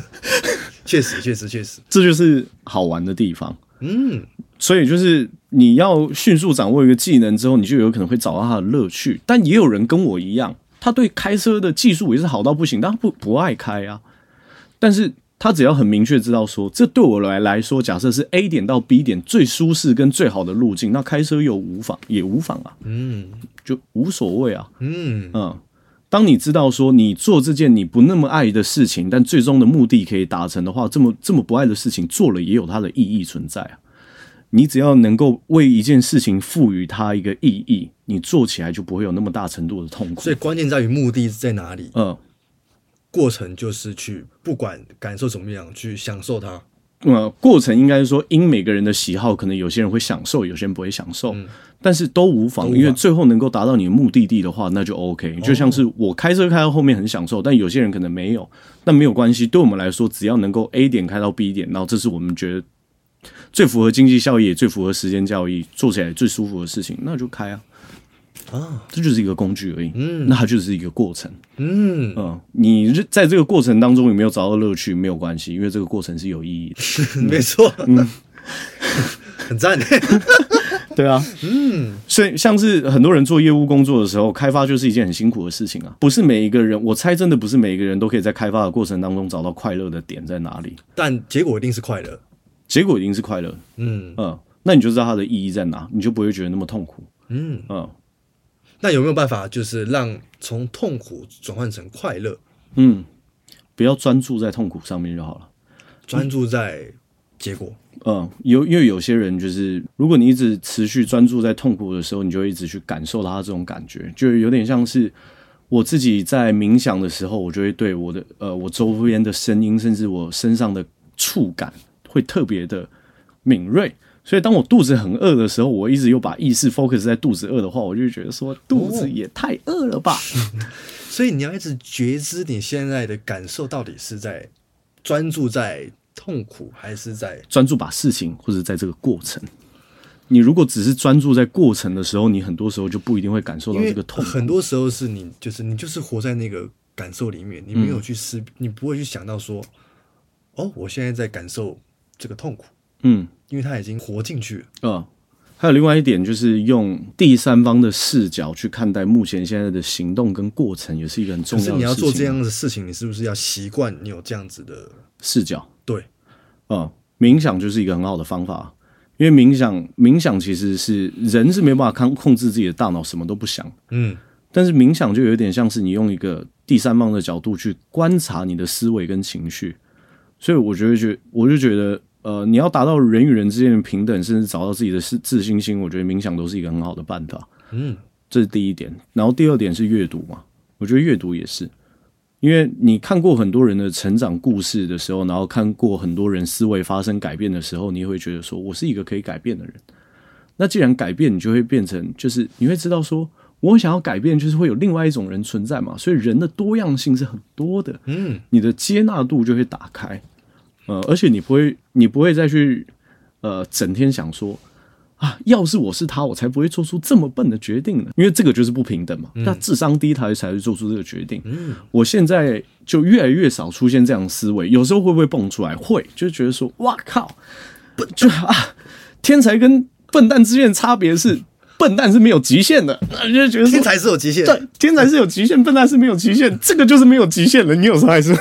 确实确实确实，这就是好玩的地方。嗯，所以就是你要迅速掌握一个技能之后，你就有可能会找到它的乐趣。但也有人跟我一样，他对开车的技术也是好到不行，但他不不爱开啊。但是。他只要很明确知道说，这对我来来说，假设是 A 点到 B 点最舒适跟最好的路径，那开车又无妨，也无妨啊，嗯，就无所谓啊，嗯嗯。当你知道说你做这件你不那么爱的事情，但最终的目的可以达成的话，这么这么不爱的事情做了也有它的意义存在啊。你只要能够为一件事情赋予它一个意义，你做起来就不会有那么大程度的痛苦。所以关键在于目的在哪里？嗯。过程就是去不管感受怎么样，去享受它。呃，过程应该是说，因每个人的喜好，可能有些人会享受，有些人不会享受，嗯、但是都无妨，因为最后能够达到你的目的地的话，那就 OK。就像是我开车开到后面很享受，但有些人可能没有，那没有关系。对我们来说，只要能够 A 点开到 B 点，然后这是我们觉得最符合经济效益、也最符合时间效益、做起来最舒服的事情，那就开啊。啊，这就是一个工具而已。嗯，那它就是一个过程。嗯嗯，你在这个过程当中有没有找到乐趣？没有关系，因为这个过程是有意义的。没错，嗯，很赞。对啊，嗯，所以像是很多人做业务工作的时候，开发就是一件很辛苦的事情啊。不是每一个人，我猜真的不是每一个人都可以在开发的过程当中找到快乐的点在哪里。但结果一定是快乐，结果一定是快乐。嗯嗯，那你就知道它的意义在哪，你就不会觉得那么痛苦。嗯嗯。那有没有办法，就是让从痛苦转换成快乐？嗯，不要专注在痛苦上面就好了，专注在结果。嗯，有因为有些人就是，如果你一直持续专注在痛苦的时候，你就一直去感受到他这种感觉，就有点像是我自己在冥想的时候，我就会对我的呃我周边的声音，甚至我身上的触感会特别的敏锐。所以当我肚子很饿的时候，我一直又把意识 focus 在肚子饿的话，我就觉得说肚子也太饿了吧。哦、所以你要一直觉知你现在的感受到底是在专注在痛苦，还是在专注把事情，或者在这个过程。你如果只是专注在过程的时候，你很多时候就不一定会感受到这个痛。很多时候是你就是你就是活在那个感受里面，你没有去思，嗯、你不会去想到说，哦，我现在在感受这个痛苦。嗯，因为他已经活进去了。嗯，还有另外一点就是用第三方的视角去看待目前现在的行动跟过程，也是一个很重要的事情。你要做这样的事情，你是不是要习惯你有这样子的视角？对，嗯，冥想就是一个很好的方法。因为冥想，冥想其实是人是没办法控控制自己的大脑，什么都不想。嗯，但是冥想就有点像是你用一个第三方的角度去观察你的思维跟情绪，所以我觉得，觉我就觉得，呃，你要达到人与人之间的平等，甚至找到自己的自自信心，我觉得冥想都是一个很好的办法。嗯，这是第一点。然后第二点是阅读嘛，我觉得阅读也是。因为你看过很多人的成长故事的时候，然后看过很多人思维发生改变的时候，你也会觉得说，我是一个可以改变的人。那既然改变，你就会变成，就是你会知道说，我想要改变，就是会有另外一种人存在嘛。所以人的多样性是很多的，嗯，你的接纳度就会打开，呃，而且你不会，你不会再去，呃，整天想说。啊！要是我是他，我才不会做出这么笨的决定呢。因为这个就是不平等嘛。那、嗯、智商低，他才会做出这个决定。嗯，我现在就越来越少出现这样的思维。有时候会不会蹦出来？会，就觉得说，哇靠，笨就啊，天才跟笨蛋之间的差别是，笨蛋是没有极限的。那就觉得天才是有极限，对，天才是有极限，笨蛋是没有极限。这个就是没有极限了。你有时候还是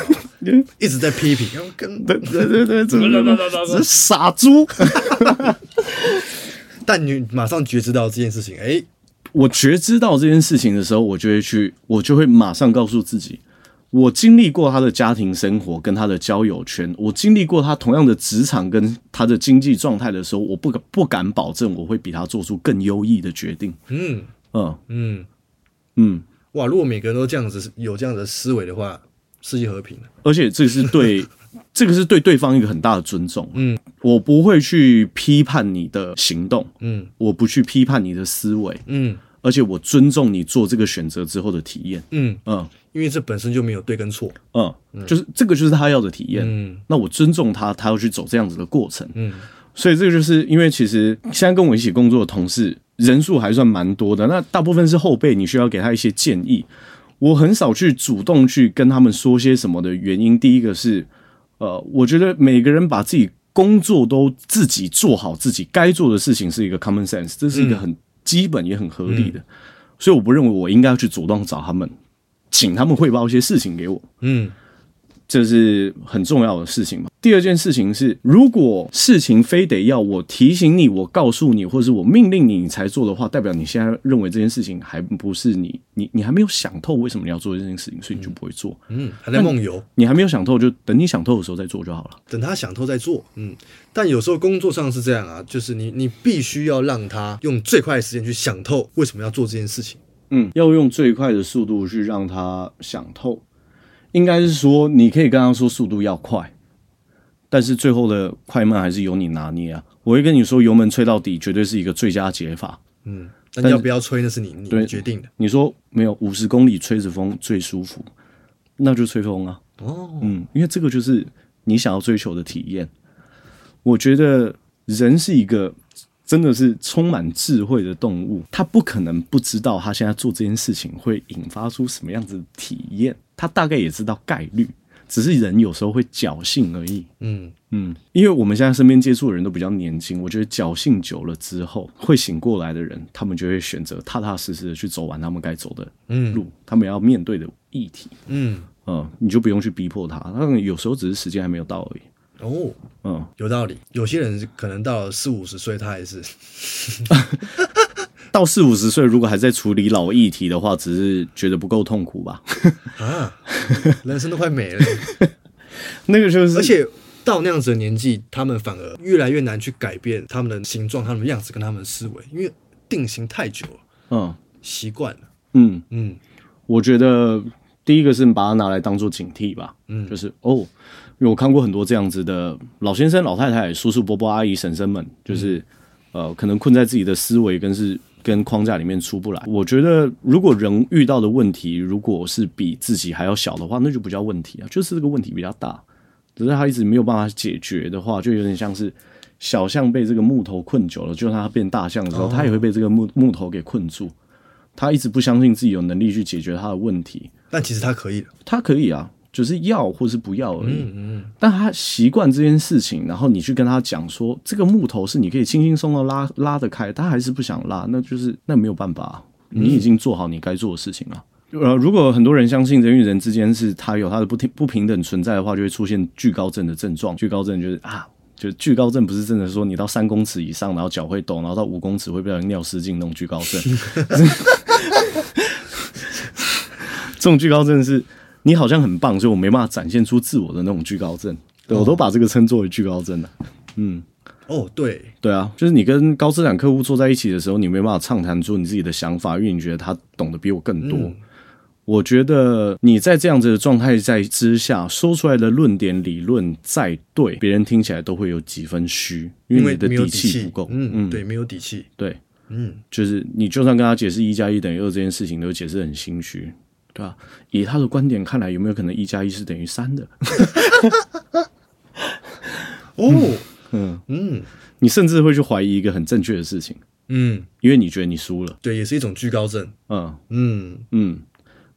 一直在批评，跟对对对对，怎么 怎么怎么傻猪。但你马上觉知到这件事情，哎，我觉知到这件事情的时候，我就会去，我就会马上告诉自己，我经历过他的家庭生活跟他的交友圈，我经历过他同样的职场跟他的经济状态的时候，我不敢不敢保证我会比他做出更优异的决定。嗯嗯嗯嗯，哇！如果每个人都这样子有这样的思维的话，世界和平了。而且这是对。这个是对对方一个很大的尊重。嗯，我不会去批判你的行动。嗯，我不去批判你的思维。嗯，而且我尊重你做这个选择之后的体验。嗯嗯，因为这本身就没有对跟错。嗯，就是这个就是他要的体验。嗯，那我尊重他，他要去走这样子的过程。嗯，所以这个就是因为其实现在跟我一起工作的同事人数还算蛮多的，那大部分是后辈，你需要给他一些建议。我很少去主动去跟他们说些什么的原因，第一个是。呃，我觉得每个人把自己工作都自己做好，自己该做的事情是一个 common sense，这是一个很基本也很合理的，嗯、所以我不认为我应该要去主动找他们，请他们汇报一些事情给我。嗯。这是很重要的事情嘛。第二件事情是，如果事情非得要我提醒你、我告诉你，或者是我命令你，你才做的话，代表你现在认为这件事情还不是你，你你还没有想透为什么你要做这件事情，所以你就不会做。嗯，还在梦游。你还没有想透，就等你想透的时候再做就好了。等他想透再做。嗯，但有时候工作上是这样啊，就是你你必须要让他用最快的时间去想透为什么要做这件事情。嗯，要用最快的速度去让他想透。应该是说，你可以跟他说速度要快，但是最后的快慢还是由你拿捏啊。我会跟你说，油门吹到底绝对是一个最佳解法。嗯，但要不要吹那是你你决定的。你说没有五十公里吹着风最舒服，那就吹风啊。哦，嗯，因为这个就是你想要追求的体验。我觉得人是一个。真的是充满智慧的动物，他不可能不知道他现在做这件事情会引发出什么样子的体验，他大概也知道概率，只是人有时候会侥幸而已。嗯嗯，因为我们现在身边接触的人都比较年轻，我觉得侥幸久了之后，会醒过来的人，他们就会选择踏踏实实的去走完他们该走的路，嗯、他们要面对的议题。嗯嗯，你就不用去逼迫他，那有时候只是时间还没有到而已。哦，嗯，有道理。有些人可能到了四五十岁，他还是 到四五十岁，如果还在处理老议题的话，只是觉得不够痛苦吧？啊，人生都快没了。那个就是，而且到那样子的年纪，他们反而越来越难去改变他们的形状、他们的样子跟他们的思维，因为定型太久了。嗯，习惯了。嗯嗯。我觉得第一个是把它拿来当做警惕吧，嗯，就是哦，因为我看过很多这样子的老先生、老太太、叔叔、伯伯、阿姨、婶婶们，就是、嗯、呃，可能困在自己的思维跟是跟框架里面出不来。我觉得如果人遇到的问题如果是比自己还要小的话，那就不叫问题啊，就是这个问题比较大，只是他一直没有办法解决的话，就有点像是小象被这个木头困久了，就算它变大象的时候，它、哦、也会被这个木木头给困住。他一直不相信自己有能力去解决他的问题，但其实他可以，他可以啊，就是要或是不要而已。嗯嗯，但他习惯这件事情，然后你去跟他讲说，这个木头是你可以轻轻松松拉拉得开，他还是不想拉，那就是那没有办法，你已经做好你该做的事情了。呃，如果很多人相信人与人之间是他有他的不平不平等存在的话，就会出现惧高症的症状。惧高症就是啊。就惧高症不是真的说你到三公尺以上，然后脚会抖，然后到五公尺会不小心尿失禁那种惧高症。这种惧高症是你好像很棒，所以我没办法展现出自我的那种惧高症。对，我都把这个称作为惧高症了。嗯，哦，对，对啊，就是你跟高资产客户坐在一起的时候，你没办法畅谈出你自己的想法，因为你觉得他懂得比我更多。嗯我觉得你在这样子的状态在之下说出来的论点理论再对，别人听起来都会有几分虚，因为你的底气不够。嗯嗯，对，没有底气。对，嗯，就是你就算跟他解释一加一等于二这件事情，都解释很心虚，对吧？以他的观点看来，有没有可能一加一是等于三的？哦，嗯嗯，你甚至会去怀疑一个很正确的事情，嗯，因为你觉得你输了。对，也是一种惧高症。嗯嗯嗯。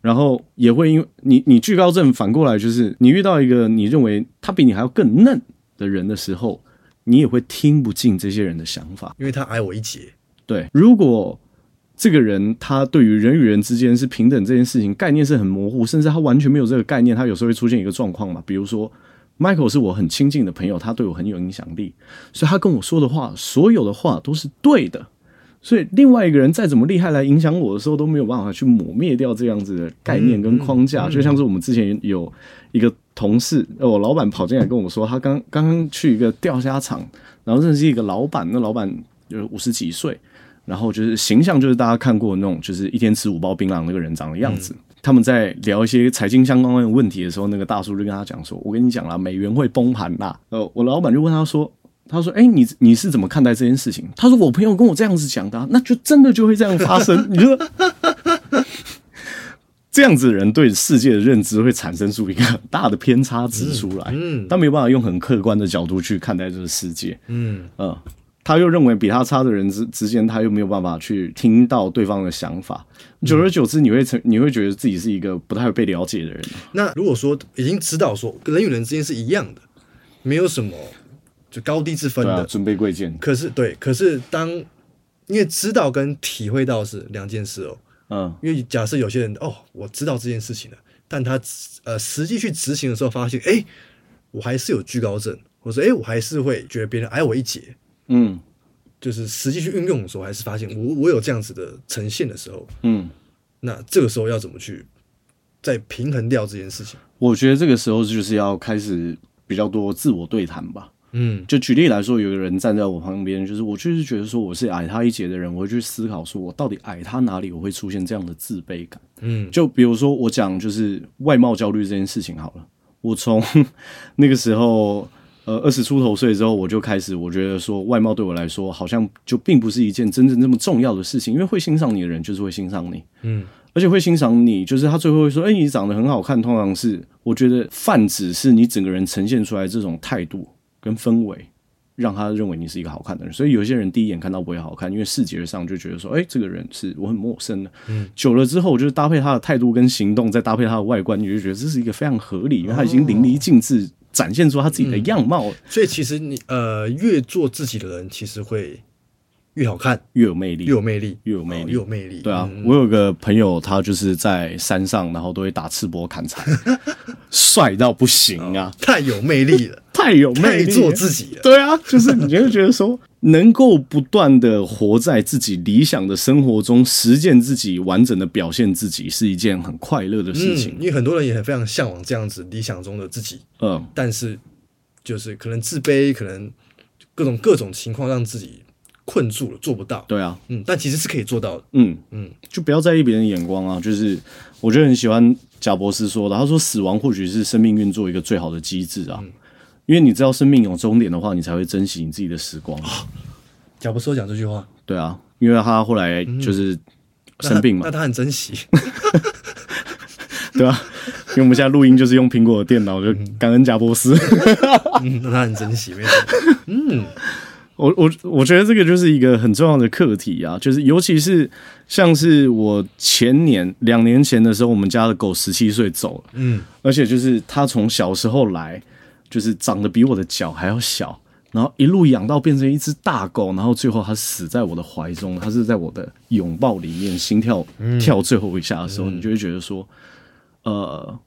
然后也会因为你你惧高症反过来就是你遇到一个你认为他比你还要更嫩的人的时候，你也会听不进这些人的想法，因为他矮我一截。对，如果这个人他对于人与人之间是平等这件事情概念是很模糊，甚至他完全没有这个概念，他有时候会出现一个状况嘛，比如说 Michael 是我很亲近的朋友，他对我很有影响力，所以他跟我说的话，所有的话都是对的。所以，另外一个人再怎么厉害来影响我的时候，都没有办法去抹灭掉这样子的概念跟框架。就像是我们之前有一个同事，我老板跑进来跟我说，他刚刚刚去一个钓虾场，然后认识一个老板，那老板就是五十几岁，然后就是形象就是大家看过那种，就是一天吃五包槟榔那个人长的样子。他们在聊一些财经相关的问题的时候，那个大叔就跟他讲说：“我跟你讲啦，美元会崩盘啦。”呃，我老板就问他说。他说：“哎、欸，你你是怎么看待这件事情？”他说：“我朋友跟我这样子讲的、啊，那就真的就会这样发生。你说这样子的人对世界的认知会产生出一个很大的偏差值出来，嗯，他没有办法用很客观的角度去看待这个世界，嗯嗯，他又认为比他差的人之之间，他又没有办法去听到对方的想法，久而久之，你会成你会觉得自己是一个不太会被了解的人。那如果说已经知道说人与人之间是一样的，没有什么。”就高低之分的，啊、尊卑贵贱。可是对，可是当因为知道跟体会到是两件事哦。嗯，因为假设有些人哦，我知道这件事情了，但他呃实际去执行的时候，发现哎，我还是有居高症，或者说哎，我还是会觉得别人矮我一截。嗯，就是实际去运用的时候，还是发现我我有这样子的呈现的时候，嗯，那这个时候要怎么去再平衡掉这件事情？我觉得这个时候就是要开始比较多自我对谈吧。嗯，就举例来说，有个人站在我旁边，就是我就是觉得说我是矮他一截的人，我会去思考说我到底矮他哪里，我会出现这样的自卑感。嗯，就比如说我讲就是外貌焦虑这件事情好了，我从 那个时候呃二十出头岁之后，我就开始我觉得说外貌对我来说好像就并不是一件真正这么重要的事情，因为会欣赏你的人就是会欣赏你，嗯，而且会欣赏你就是他最后会说，哎，你长得很好看，通常是我觉得泛指是你整个人呈现出来这种态度。跟氛围，让他认为你是一个好看的人，所以有些人第一眼看到不会好看，因为视觉上就觉得说，哎、欸，这个人是我很陌生的。嗯，久了之后，就是搭配他的态度跟行动，再搭配他的外观，你就觉得这是一个非常合理，因为他已经淋漓尽致展现出他自己的样貌。嗯、所以其实你呃，越做自己的人，其实会。越好看越有魅力，越有魅力，越有魅力，越有魅力。对啊，我有个朋友，他就是在山上，然后都会打赤膊砍柴，帅到不行啊！太有魅力了，太有魅力，做自己了。对啊，就是你就会觉得说，能够不断的活在自己理想的生活中，实践自己，完整的表现自己，是一件很快乐的事情。因为很多人也很非常向往这样子理想中的自己，嗯，但是就是可能自卑，可能各种各种情况让自己。困住了，做不到。对啊，嗯，但其实是可以做到的。嗯嗯，就不要在意别人的眼光啊。就是我觉得很喜欢贾博士说的，他说死亡或许是生命运作一个最好的机制啊，因为你知道生命有终点的话，你才会珍惜你自己的时光。贾伯斯讲这句话，对啊，因为他后来就是生病嘛，那他很珍惜。对啊，因为我们现在录音就是用苹果的电脑，就感恩贾伯斯。嗯，那他很珍惜，没错。嗯，我我我觉得这个就是一个很重要的课题啊，就是尤其是像是我前年两年前的时候，我们家的狗十七岁走了，嗯，而且就是它从小时候来，就是长得比我的脚还要小，然后一路养到变成一只大狗，然后最后它死在我的怀中，它是在我的拥抱里面，心跳跳最后一下的时候，你就会觉得说。呃，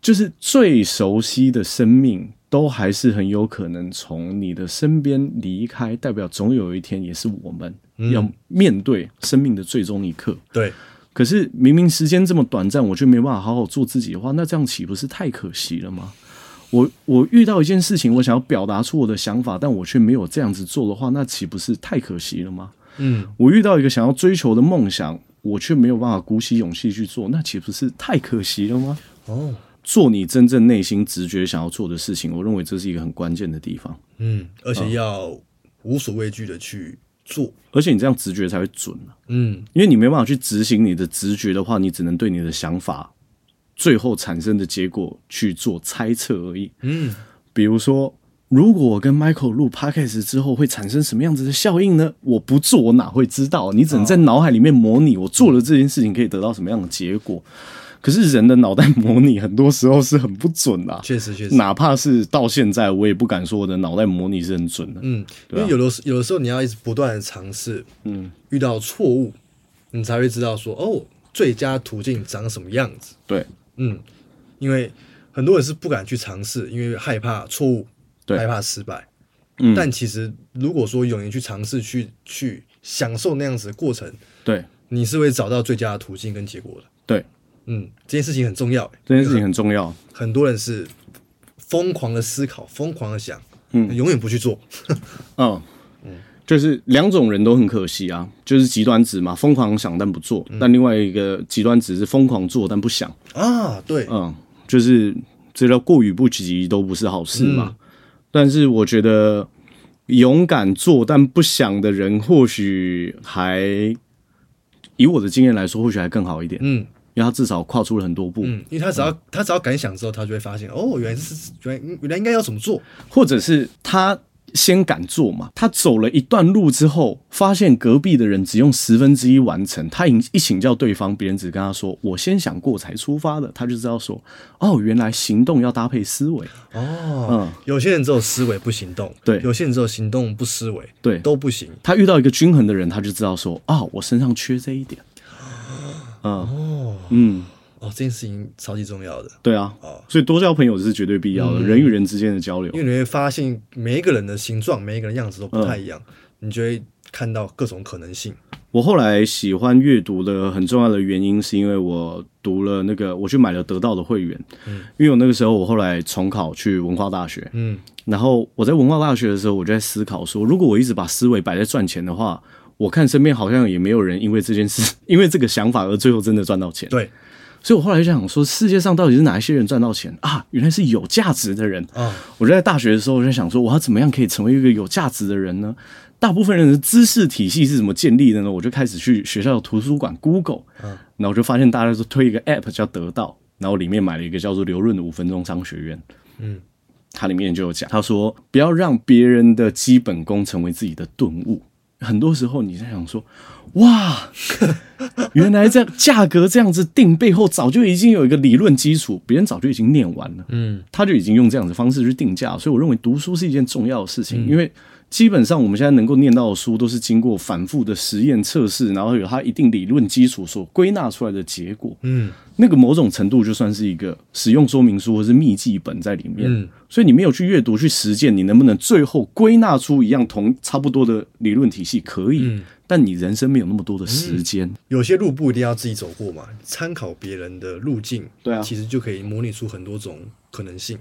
就是最熟悉的生命，都还是很有可能从你的身边离开，代表总有一天也是我们要面对生命的最终一刻。对，可是明明时间这么短暂，我却没办法好好做自己的话，那这样岂不是太可惜了吗？我我遇到一件事情，我想要表达出我的想法，但我却没有这样子做的话，那岂不是太可惜了吗？嗯，我遇到一个想要追求的梦想。我却没有办法鼓起勇气去做，那岂不是太可惜了吗？哦，做你真正内心直觉想要做的事情，我认为这是一个很关键的地方。嗯，而且要无所畏惧的去做，而且你这样直觉才会准。嗯，因为你没办法去执行你的直觉的话，你只能对你的想法最后产生的结果去做猜测而已。嗯，比如说。如果我跟 Michael 录 Podcast 之后会产生什么样子的效应呢？我不做，我哪会知道？你只能在脑海里面模拟，我做了这件事情可以得到什么样的结果。可是人的脑袋模拟很多时候是很不准的，确实确实。哪怕是到现在，我也不敢说我的脑袋模拟是很准的。嗯，啊，因为有的有的时候你要一直不断的尝试，嗯，遇到错误，你才会知道说哦，最佳途径长什么样子。对，嗯，因为很多人是不敢去尝试，因为害怕错误。对，害怕失败，嗯，但其实如果说勇于去尝试，去去享受那样子的过程，对，你是会找到最佳的途径跟结果的。对，嗯，这件事情很重要，这件事情很重要。很多人是疯狂的思考，疯狂的想，嗯，永远不去做。嗯嗯，就是两种人都很可惜啊，就是极端值嘛，疯狂想但不做；嗯，但另外一个极端值是疯狂做但不想啊。对，嗯，就是这叫过与不及都不是好事嘛。嗯但是我觉得勇敢做但不想的人，或许还以我的经验来说，或许还更好一点。嗯，因为他至少跨出了很多步。嗯，因为他只要、嗯、他只要敢想之后，他就会发现哦，原来是原来原来应该要怎么做，或者是他。先敢做嘛？他走了一段路之后，发现隔壁的人只用十分之一完成。他一一请教对方，别人只跟他说：“我先想过才出发的。”他就知道说：“哦，原来行动要搭配思维。”哦，嗯，有些人只有思维不行动，对；有些人只有行动不思维，对，都不行。他遇到一个均衡的人，他就知道说：“啊、哦，我身上缺这一点。”嗯，哦，嗯。哦，这件事情超级重要的。对啊，哦，所以多交朋友是绝对必要的，嗯、人与人之间的交流。因为你会发现每一个人的形状、每一个人样子都不太一样，嗯，你就会看到各种可能性。我后来喜欢阅读的很重要的原因，是因为我读了那个，我去买了得到的会员。嗯，因为我那个时候我后来重考去文化大学。嗯，然后我在文化大学的时候，我就在思考说，如果我一直把思维摆在赚钱的话，我看身边好像也没有人因为这件事，因为这个想法而最后真的赚到钱。对。所以，我后来就想说，世界上到底是哪一些人赚到钱啊？原来是有价值的人啊！我就在大学的时候，我就想说，我要怎么样可以成为一个有价值的人呢？大部分人的知识体系是怎么建立的呢？我就开始去学校的图书馆 Google，然后我就发现大家都推一个 App 叫得到，然后里面买了一个叫做刘润的五分钟商学院。嗯，它里面就有讲，他说不要让别人的基本功成为自己的顿悟。很多时候你在想说，哇，原来这样价格这样子定背后早就已经有一个理论基础，别人早就已经念完了，嗯，他就已经用这样的方式去定价，所以我认为读书是一件重要的事情，因为基本上我们现在能够念到的书都是经过反复的实验测试，然后有它一定理论基础所归纳出来的结果，嗯，那个某种程度就算是一个使用说明书或是秘籍本在里面，嗯，所以你没有去阅读去实践，你能不能最后归纳出一样同差不多的理论体系？可以。但你人生没有那么多的时间，嗯，有些路不一定要自己走过嘛，参考别人的路径，对啊，其实就可以模拟出很多种可能性。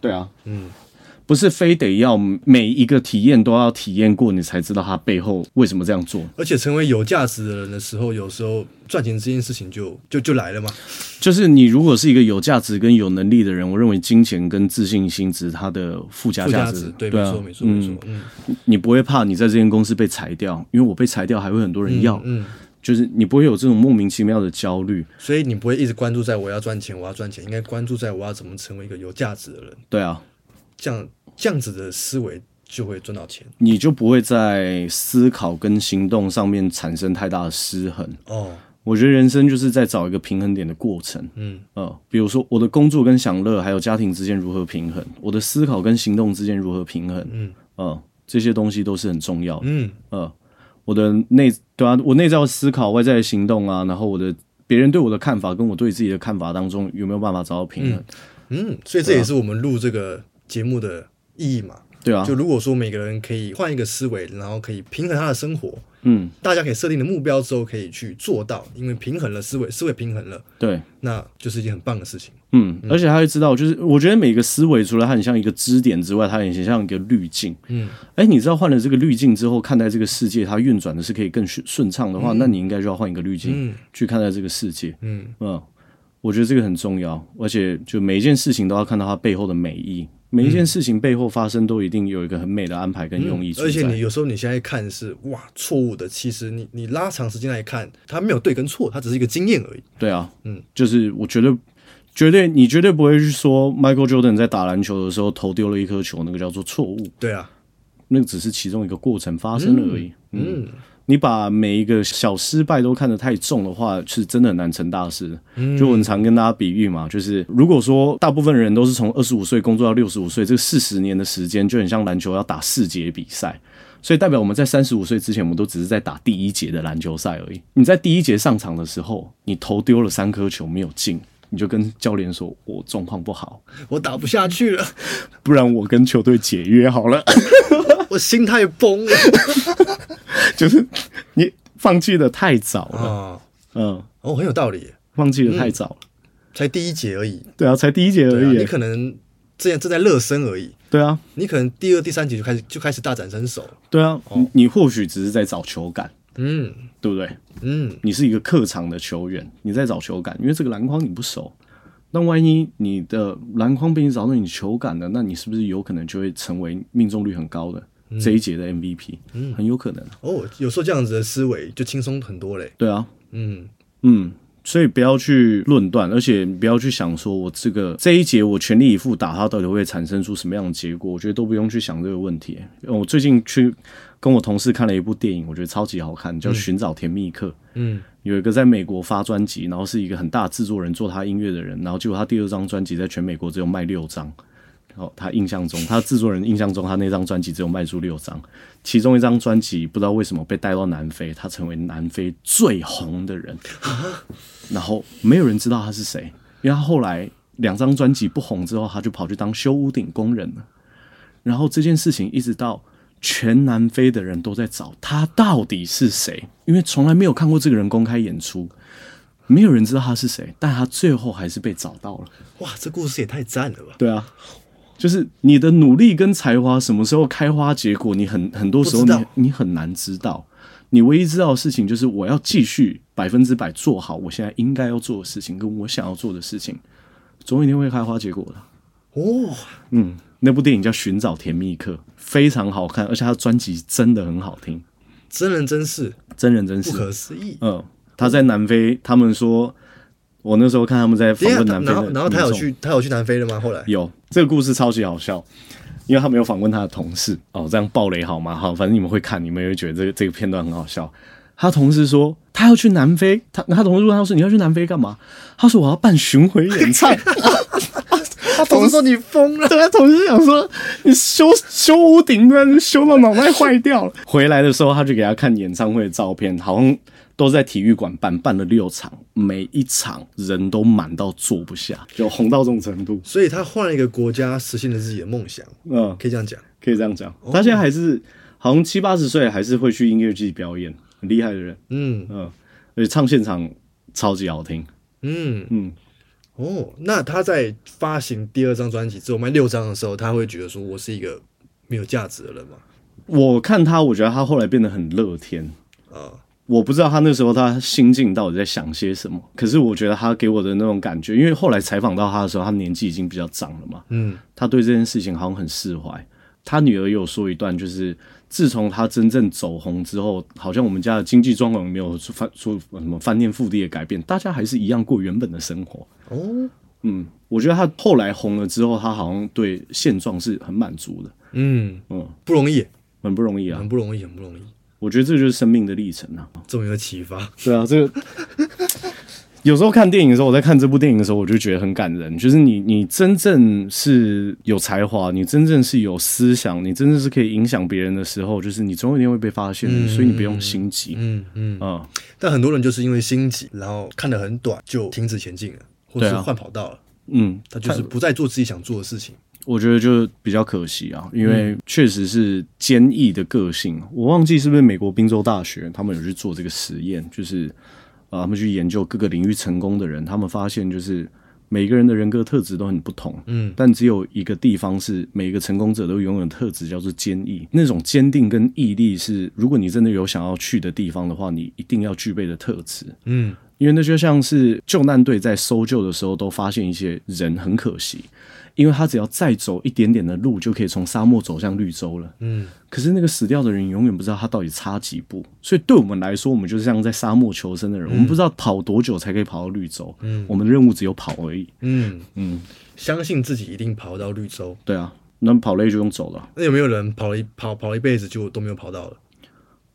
对啊，嗯，不是非得要每一个体验都要体验过，你才知道他背后为什么这样做。而且成为有价值的人的时候，有时候赚钱这件事情就就就来了嘛。就是你如果是一个有价值跟有能力的人，我认为金钱跟自信心只是他的附加价值。对，对啊，没错，没错，没错。嗯，你不会怕你在这间公司被裁掉，因为我被裁掉还会很多人要。嗯。嗯就是你不会有这种莫名其妙的焦虑，所以你不会一直关注在我要赚钱，我要赚钱，应该关注在我要怎么成为一个有价值的人。对啊，这样这样子的思维就会赚到钱，你就不会在思考跟行动上面产生太大的失衡。哦，我觉得人生就是在找一个平衡点的过程。嗯呃，比如说我的工作跟享乐还有家庭之间如何平衡，我的思考跟行动之间如何平衡。嗯呃，这些东西都是很重要的。嗯呃。我的内对啊，我内在的思考，外在的行动啊，然后我的别人对我的看法，跟我对自己的看法当中，有没有办法找到平衡？嗯，嗯，所以这也是我们录这个节目的意义嘛。对啊，就如果说每个人可以换一个思维，然后可以平衡他的生活，嗯，大家可以设定的目标之后可以去做到，因为平衡了思维，思维平衡了，对，那就是一件很棒的事情。嗯，而且他会知道，就是我觉得每个思维除了它很像一个支点之外，它也很像一个滤镜。嗯，哎，你知道换了这个滤镜之后，看待这个世界，它运转的是可以更顺顺畅的话，嗯、那你应该就要换一个滤镜、嗯、去看待这个世界。嗯嗯，我觉得这个很重要，而且就每一件事情都要看到它背后的美意。每一件事情背后发生都一定有一个很美的安排跟用意、嗯、而且你有时候你现在看是哇错误的，其实你你拉长时间来看，它没有对跟错，它只是一个经验而已。对啊，嗯，就是我觉得绝对你绝对不会去说 Michael Jordan 在打篮球的时候投丢了一颗球，那个叫做错误。对啊，那个只是其中一个过程发生了而已。嗯。嗯你把每一个小失败都看得太重的话，是真的很难成大事。嗯，就我很常跟大家比喻嘛，就是如果说大部分人都是从二十五岁工作到六十五岁，这四十年的时间就很像篮球要打四节比赛，所以代表我们在三十五岁之前，我们都只是在打第一节的篮球赛而已。你在第一节上场的时候，你投丢了三颗球没有进，你就跟教练说：“我状况不好，我打不下去了，不然我跟球队解约好了。”我心态崩了。就是你放弃的太早了，哦、嗯，哦，很有道理，放弃的太早了，嗯，才第一节而已，对啊，才第一节而已，啊，你可能这样正在热身而已，对啊，你可能第二、第三节就开始就开始大展身手，对啊，哦，你或许只是在找球感，嗯，对不对？嗯，你是一个客场的球员，你在找球感，因为这个篮筐你不熟，那万一你的篮筐被你找到你球感的，那你是不是有可能就会成为命中率很高的？这一节的 MVP，嗯，很有可能哦。有时候这样子的思维就轻松很多嘞。对啊，嗯嗯，所以不要去论断，而且不要去想说我这个这一节我全力以赴打它，到底会产生出什么样的结果？我觉得都不用去想这个问题。我最近去跟我同事看了一部电影，我觉得超级好看，叫《寻找甜蜜客》。嗯，有一个在美国发专辑，然后是一个很大制作人做他音乐的人，然后结果他第二张专辑在全美国只有卖六张。哦，他印象中，他制作人印象中，他那张专辑只有卖出六张，其中一张专辑不知道为什么被带到南非，他成为南非最红的人，然后没有人知道他是谁，因为他后来两张专辑不红之后，他就跑去当修屋顶工人了，然后这件事情一直到全南非的人都在找他到底是谁，因为从来没有看过这个人公开演出，没有人知道他是谁，但他最后还是被找到了。哇，这故事也太赞了吧！对啊。就是你的努力跟才华什么时候开花结果，你很很多时候你你很难知道。你唯一知道的事情就是我要继续百分之百做好我现在应该要做的事情，跟我想要做的事情，总有一天会开花结果的。哦，嗯，那部电影叫《寻找甜蜜课》，非常好看，而且他的专辑真的很好听，真人真事，真人真事，不可思议。嗯，他在南非，他们说。我那时候看他们在访问南非，然后然后他有去他有去南非了吗？后来有这个故事超级好笑，因为他没有访问他的同事哦，这样暴雷好吗？好，反正你们会看，你们也会觉得这个这个片段很好笑。他同事说他要去南非，他他同事问他说，你要去南非干嘛？他说我要办巡回演唱。他同事说你疯了，对，他同事想说你修修屋顶端修到脑袋坏掉了。回来的时候他就给他看演唱会的照片，好像。都在体育馆办，办了六场，每一场人都满到坐不下，就红到这种程度。所以他换了一个国家，实现了自己的梦想。嗯，可以这样讲，可以这样讲。他现在还是好像七八十岁，还是会去音乐季表演，很厉害的人。嗯嗯，而且唱现场超级好听。嗯嗯，哦，那他在发行第二张专辑之后卖六张的时候，他会觉得说我是一个没有价值的人吗？我看他，我觉得他后来变得很乐天啊。我不知道他那时候他心境到底在想些什么，可是我觉得他给我的那种感觉，因为后来采访到他的时候，他年纪已经比较长了嘛，嗯，他对这件事情好像很释怀。他女儿有说一段，就是自从他真正走红之后，好像我们家的经济状况没有翻出什么翻天覆地的改变，大家还是一样过原本的生活。哦，嗯，我觉得他后来红了之后，他好像对现状是很满足的。嗯嗯，不容易，很不容易啊，很不容易，很不容易。我觉得这就是生命的历程啊，这么有启发。对啊，这个有时候看电影的时候，我在看这部电影的时候，我就觉得很感人。就是你，你真正是有才华，你真正是有思想，你真正是可以影响别人的时候，就是你总有一天会被发现，嗯、所以你不用心急。嗯嗯啊，嗯、但很多人就是因为心急，然后看得很短，就停止前进了，或者是换跑道了。嗯，他就是不再做自己想做的事情。我觉得就比较可惜啊，因为确实是坚毅的个性。我忘记是不是美国宾州大学他们有去做这个实验，就是啊，他们去研究各个领域成功的人，他们发现就是每个人的人格特质都很不同，嗯，但只有一个地方是每个成功者都拥有特质，叫做坚毅。那种坚定跟毅力是，如果你真的有想要去的地方的话，你一定要具备的特质，嗯，因为那就像是救难队在搜救的时候都发现一些人很可惜。因为他只要再走一点点的路，就可以从沙漠走向绿洲了。嗯，可是那个死掉的人永远不知道他到底差几步，所以对我们来说，我们就是像在沙漠求生的人，嗯、我们不知道跑多久才可以跑到绿洲。嗯，我们的任务只有跑而已。嗯嗯，相信自己一定跑到绿洲。对啊，那跑累就用走了。那有没有人跑了一跑跑了一辈子就都没有跑到了？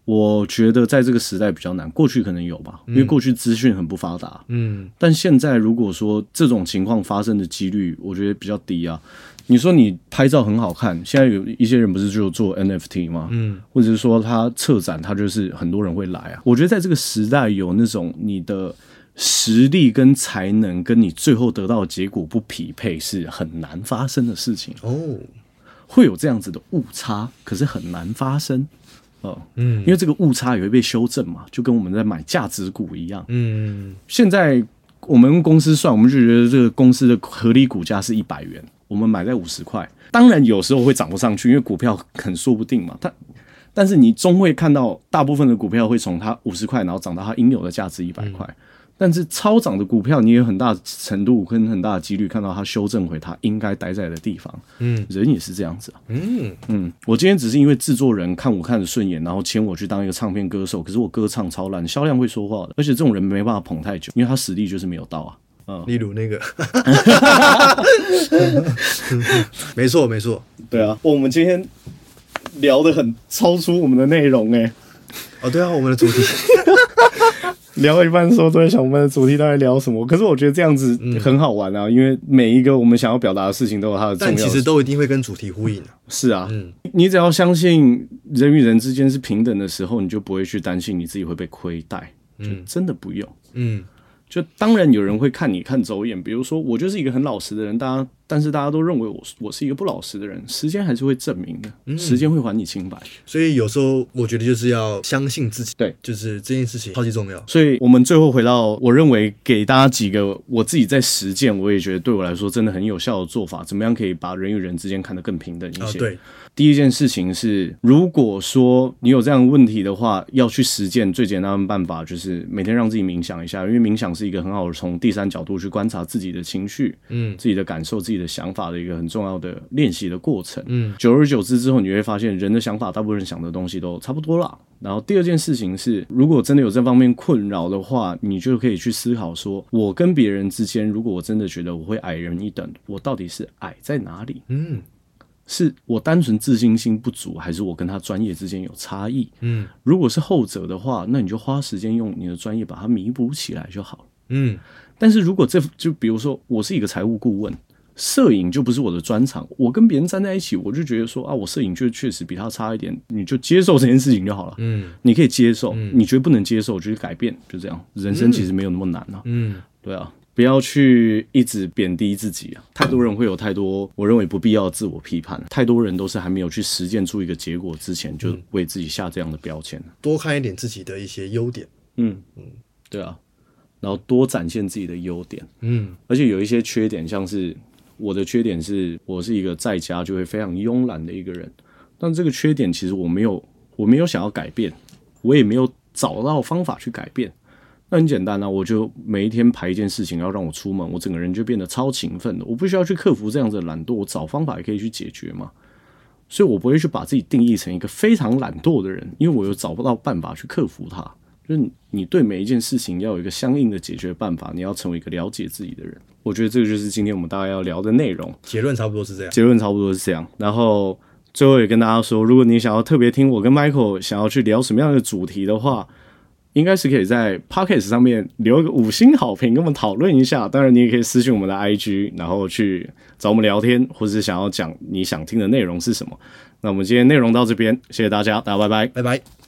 我觉得在这个时代比较难，过去可能有吧，因为过去资讯很不发达。嗯，但现在如果说这种情况发生的几率，我觉得比较低啊。你说你拍照很好看，现在有一些人不是就做 NFT 吗？嗯，或者是说他策展，他就是很多人会来啊。我觉得在这个时代，有那种你的实力跟才能跟你最后得到的结果不匹配，是很难发生的事情哦。会有这样子的误差，可是很难发生。哦，嗯，因为这个误差也会被修正嘛，就跟我们在买价值股一样。嗯，现在我们公司算，我们就觉得这个公司的合理股价是一百元，我们买在五十块。当然有时候会涨不上去，因为股票很说不定嘛。但但是你终会看到大部分的股票会从它五十块，然后涨到它应有的价值一百块。嗯但是超涨的股票，你也有很大程度跟很大的几率看到它修正回它应该待在的地方。嗯，人也是这样子啊。嗯嗯，我今天只是因为制作人看我看着顺眼，然后签我去当一个唱片歌手。可是我歌唱超烂，销量会说话的。而且这种人没办法捧太久，因为他实力就是没有到啊。嗯，例如那个，没错没错，对啊。我们今天聊的很超出我们的内容哎。哦，对啊，我们的主题。聊一半的时候都在想我们的主题到底聊什么，可是我觉得这样子很好玩啊，嗯、因为每一个我们想要表达的事情都有它的重要性，但其实都一定会跟主题呼应。是啊，嗯，你只要相信人与人之间是平等的时候，你就不会去担心你自己会被亏待，嗯。真的不用，嗯。就当然有人会看你看走眼，比如说我就是一个很老实的人，大家但是大家都认为我我是一个不老实的人，时间还是会证明的，嗯、时间会还你清白。所以有时候我觉得就是要相信自己，对，就是这件事情超级重要。所以我们最后回到，我认为给大家几个我自己在实践，我也觉得对我来说真的很有效的做法，怎么样可以把人与人之间看得更平等一些？哦、对。第一件事情是，如果说你有这样的问题的话，要去实践最简单的办法就是每天让自己冥想一下，因为冥想是一个很好的从第三角度去观察自己的情绪、嗯，自己的感受、自己的想法的一个很重要的练习的过程。嗯，久而久之之后，你会发现人的想法，大部分人想的东西都差不多了。然后第二件事情是，如果真的有这方面困扰的话，你就可以去思考说，我跟别人之间，如果我真的觉得我会矮人一等，我到底是矮在哪里？嗯。是我单纯自信心不足，还是我跟他专业之间有差异？嗯，如果是后者的话，那你就花时间用你的专业把它弥补起来就好了。嗯，但是如果这就比如说我是一个财务顾问，摄影就不是我的专长，我跟别人站在一起，我就觉得说啊，我摄影就确实比他差一点，你就接受这件事情就好了。嗯，你可以接受，你觉得不能接受，就去改变，就这样。人生其实没有那么难啊。嗯，对啊。不要去一直贬低自己啊！太多人会有太多我认为不必要的自我批判，太多人都是还没有去实践出一个结果之前，就为自己下这样的标签。多看一点自己的一些优点。嗯嗯，对啊。然后多展现自己的优点。嗯，而且有一些缺点，像是我的缺点是我是一个在家就会非常慵懒的一个人，但这个缺点其实我没有，我没有想要改变，我也没有找到方法去改变。那很简单啊，我就每一天排一件事情要让我出门，我整个人就变得超勤奋的。我不需要去克服这样子的懒惰，我找方法也可以去解决嘛。所以我不会去把自己定义成一个非常懒惰的人，因为我又找不到办法去克服它。就是你对每一件事情要有一个相应的解决办法，你要成为一个了解自己的人。我觉得这个就是今天我们大概要聊的内容。结论差不多是这样。结论差不多是这样。然后最后也跟大家说，如果你想要特别听我跟 Michael 想要去聊什么样的主题的话，应该是可以在 p o c k e t 上面留一个五星好评，跟我们讨论一下。当然，你也可以私信我们的 IG，然后去找我们聊天，或是想要讲你想听的内容是什么。那我们今天内容到这边，谢谢大家，大家拜拜，拜拜。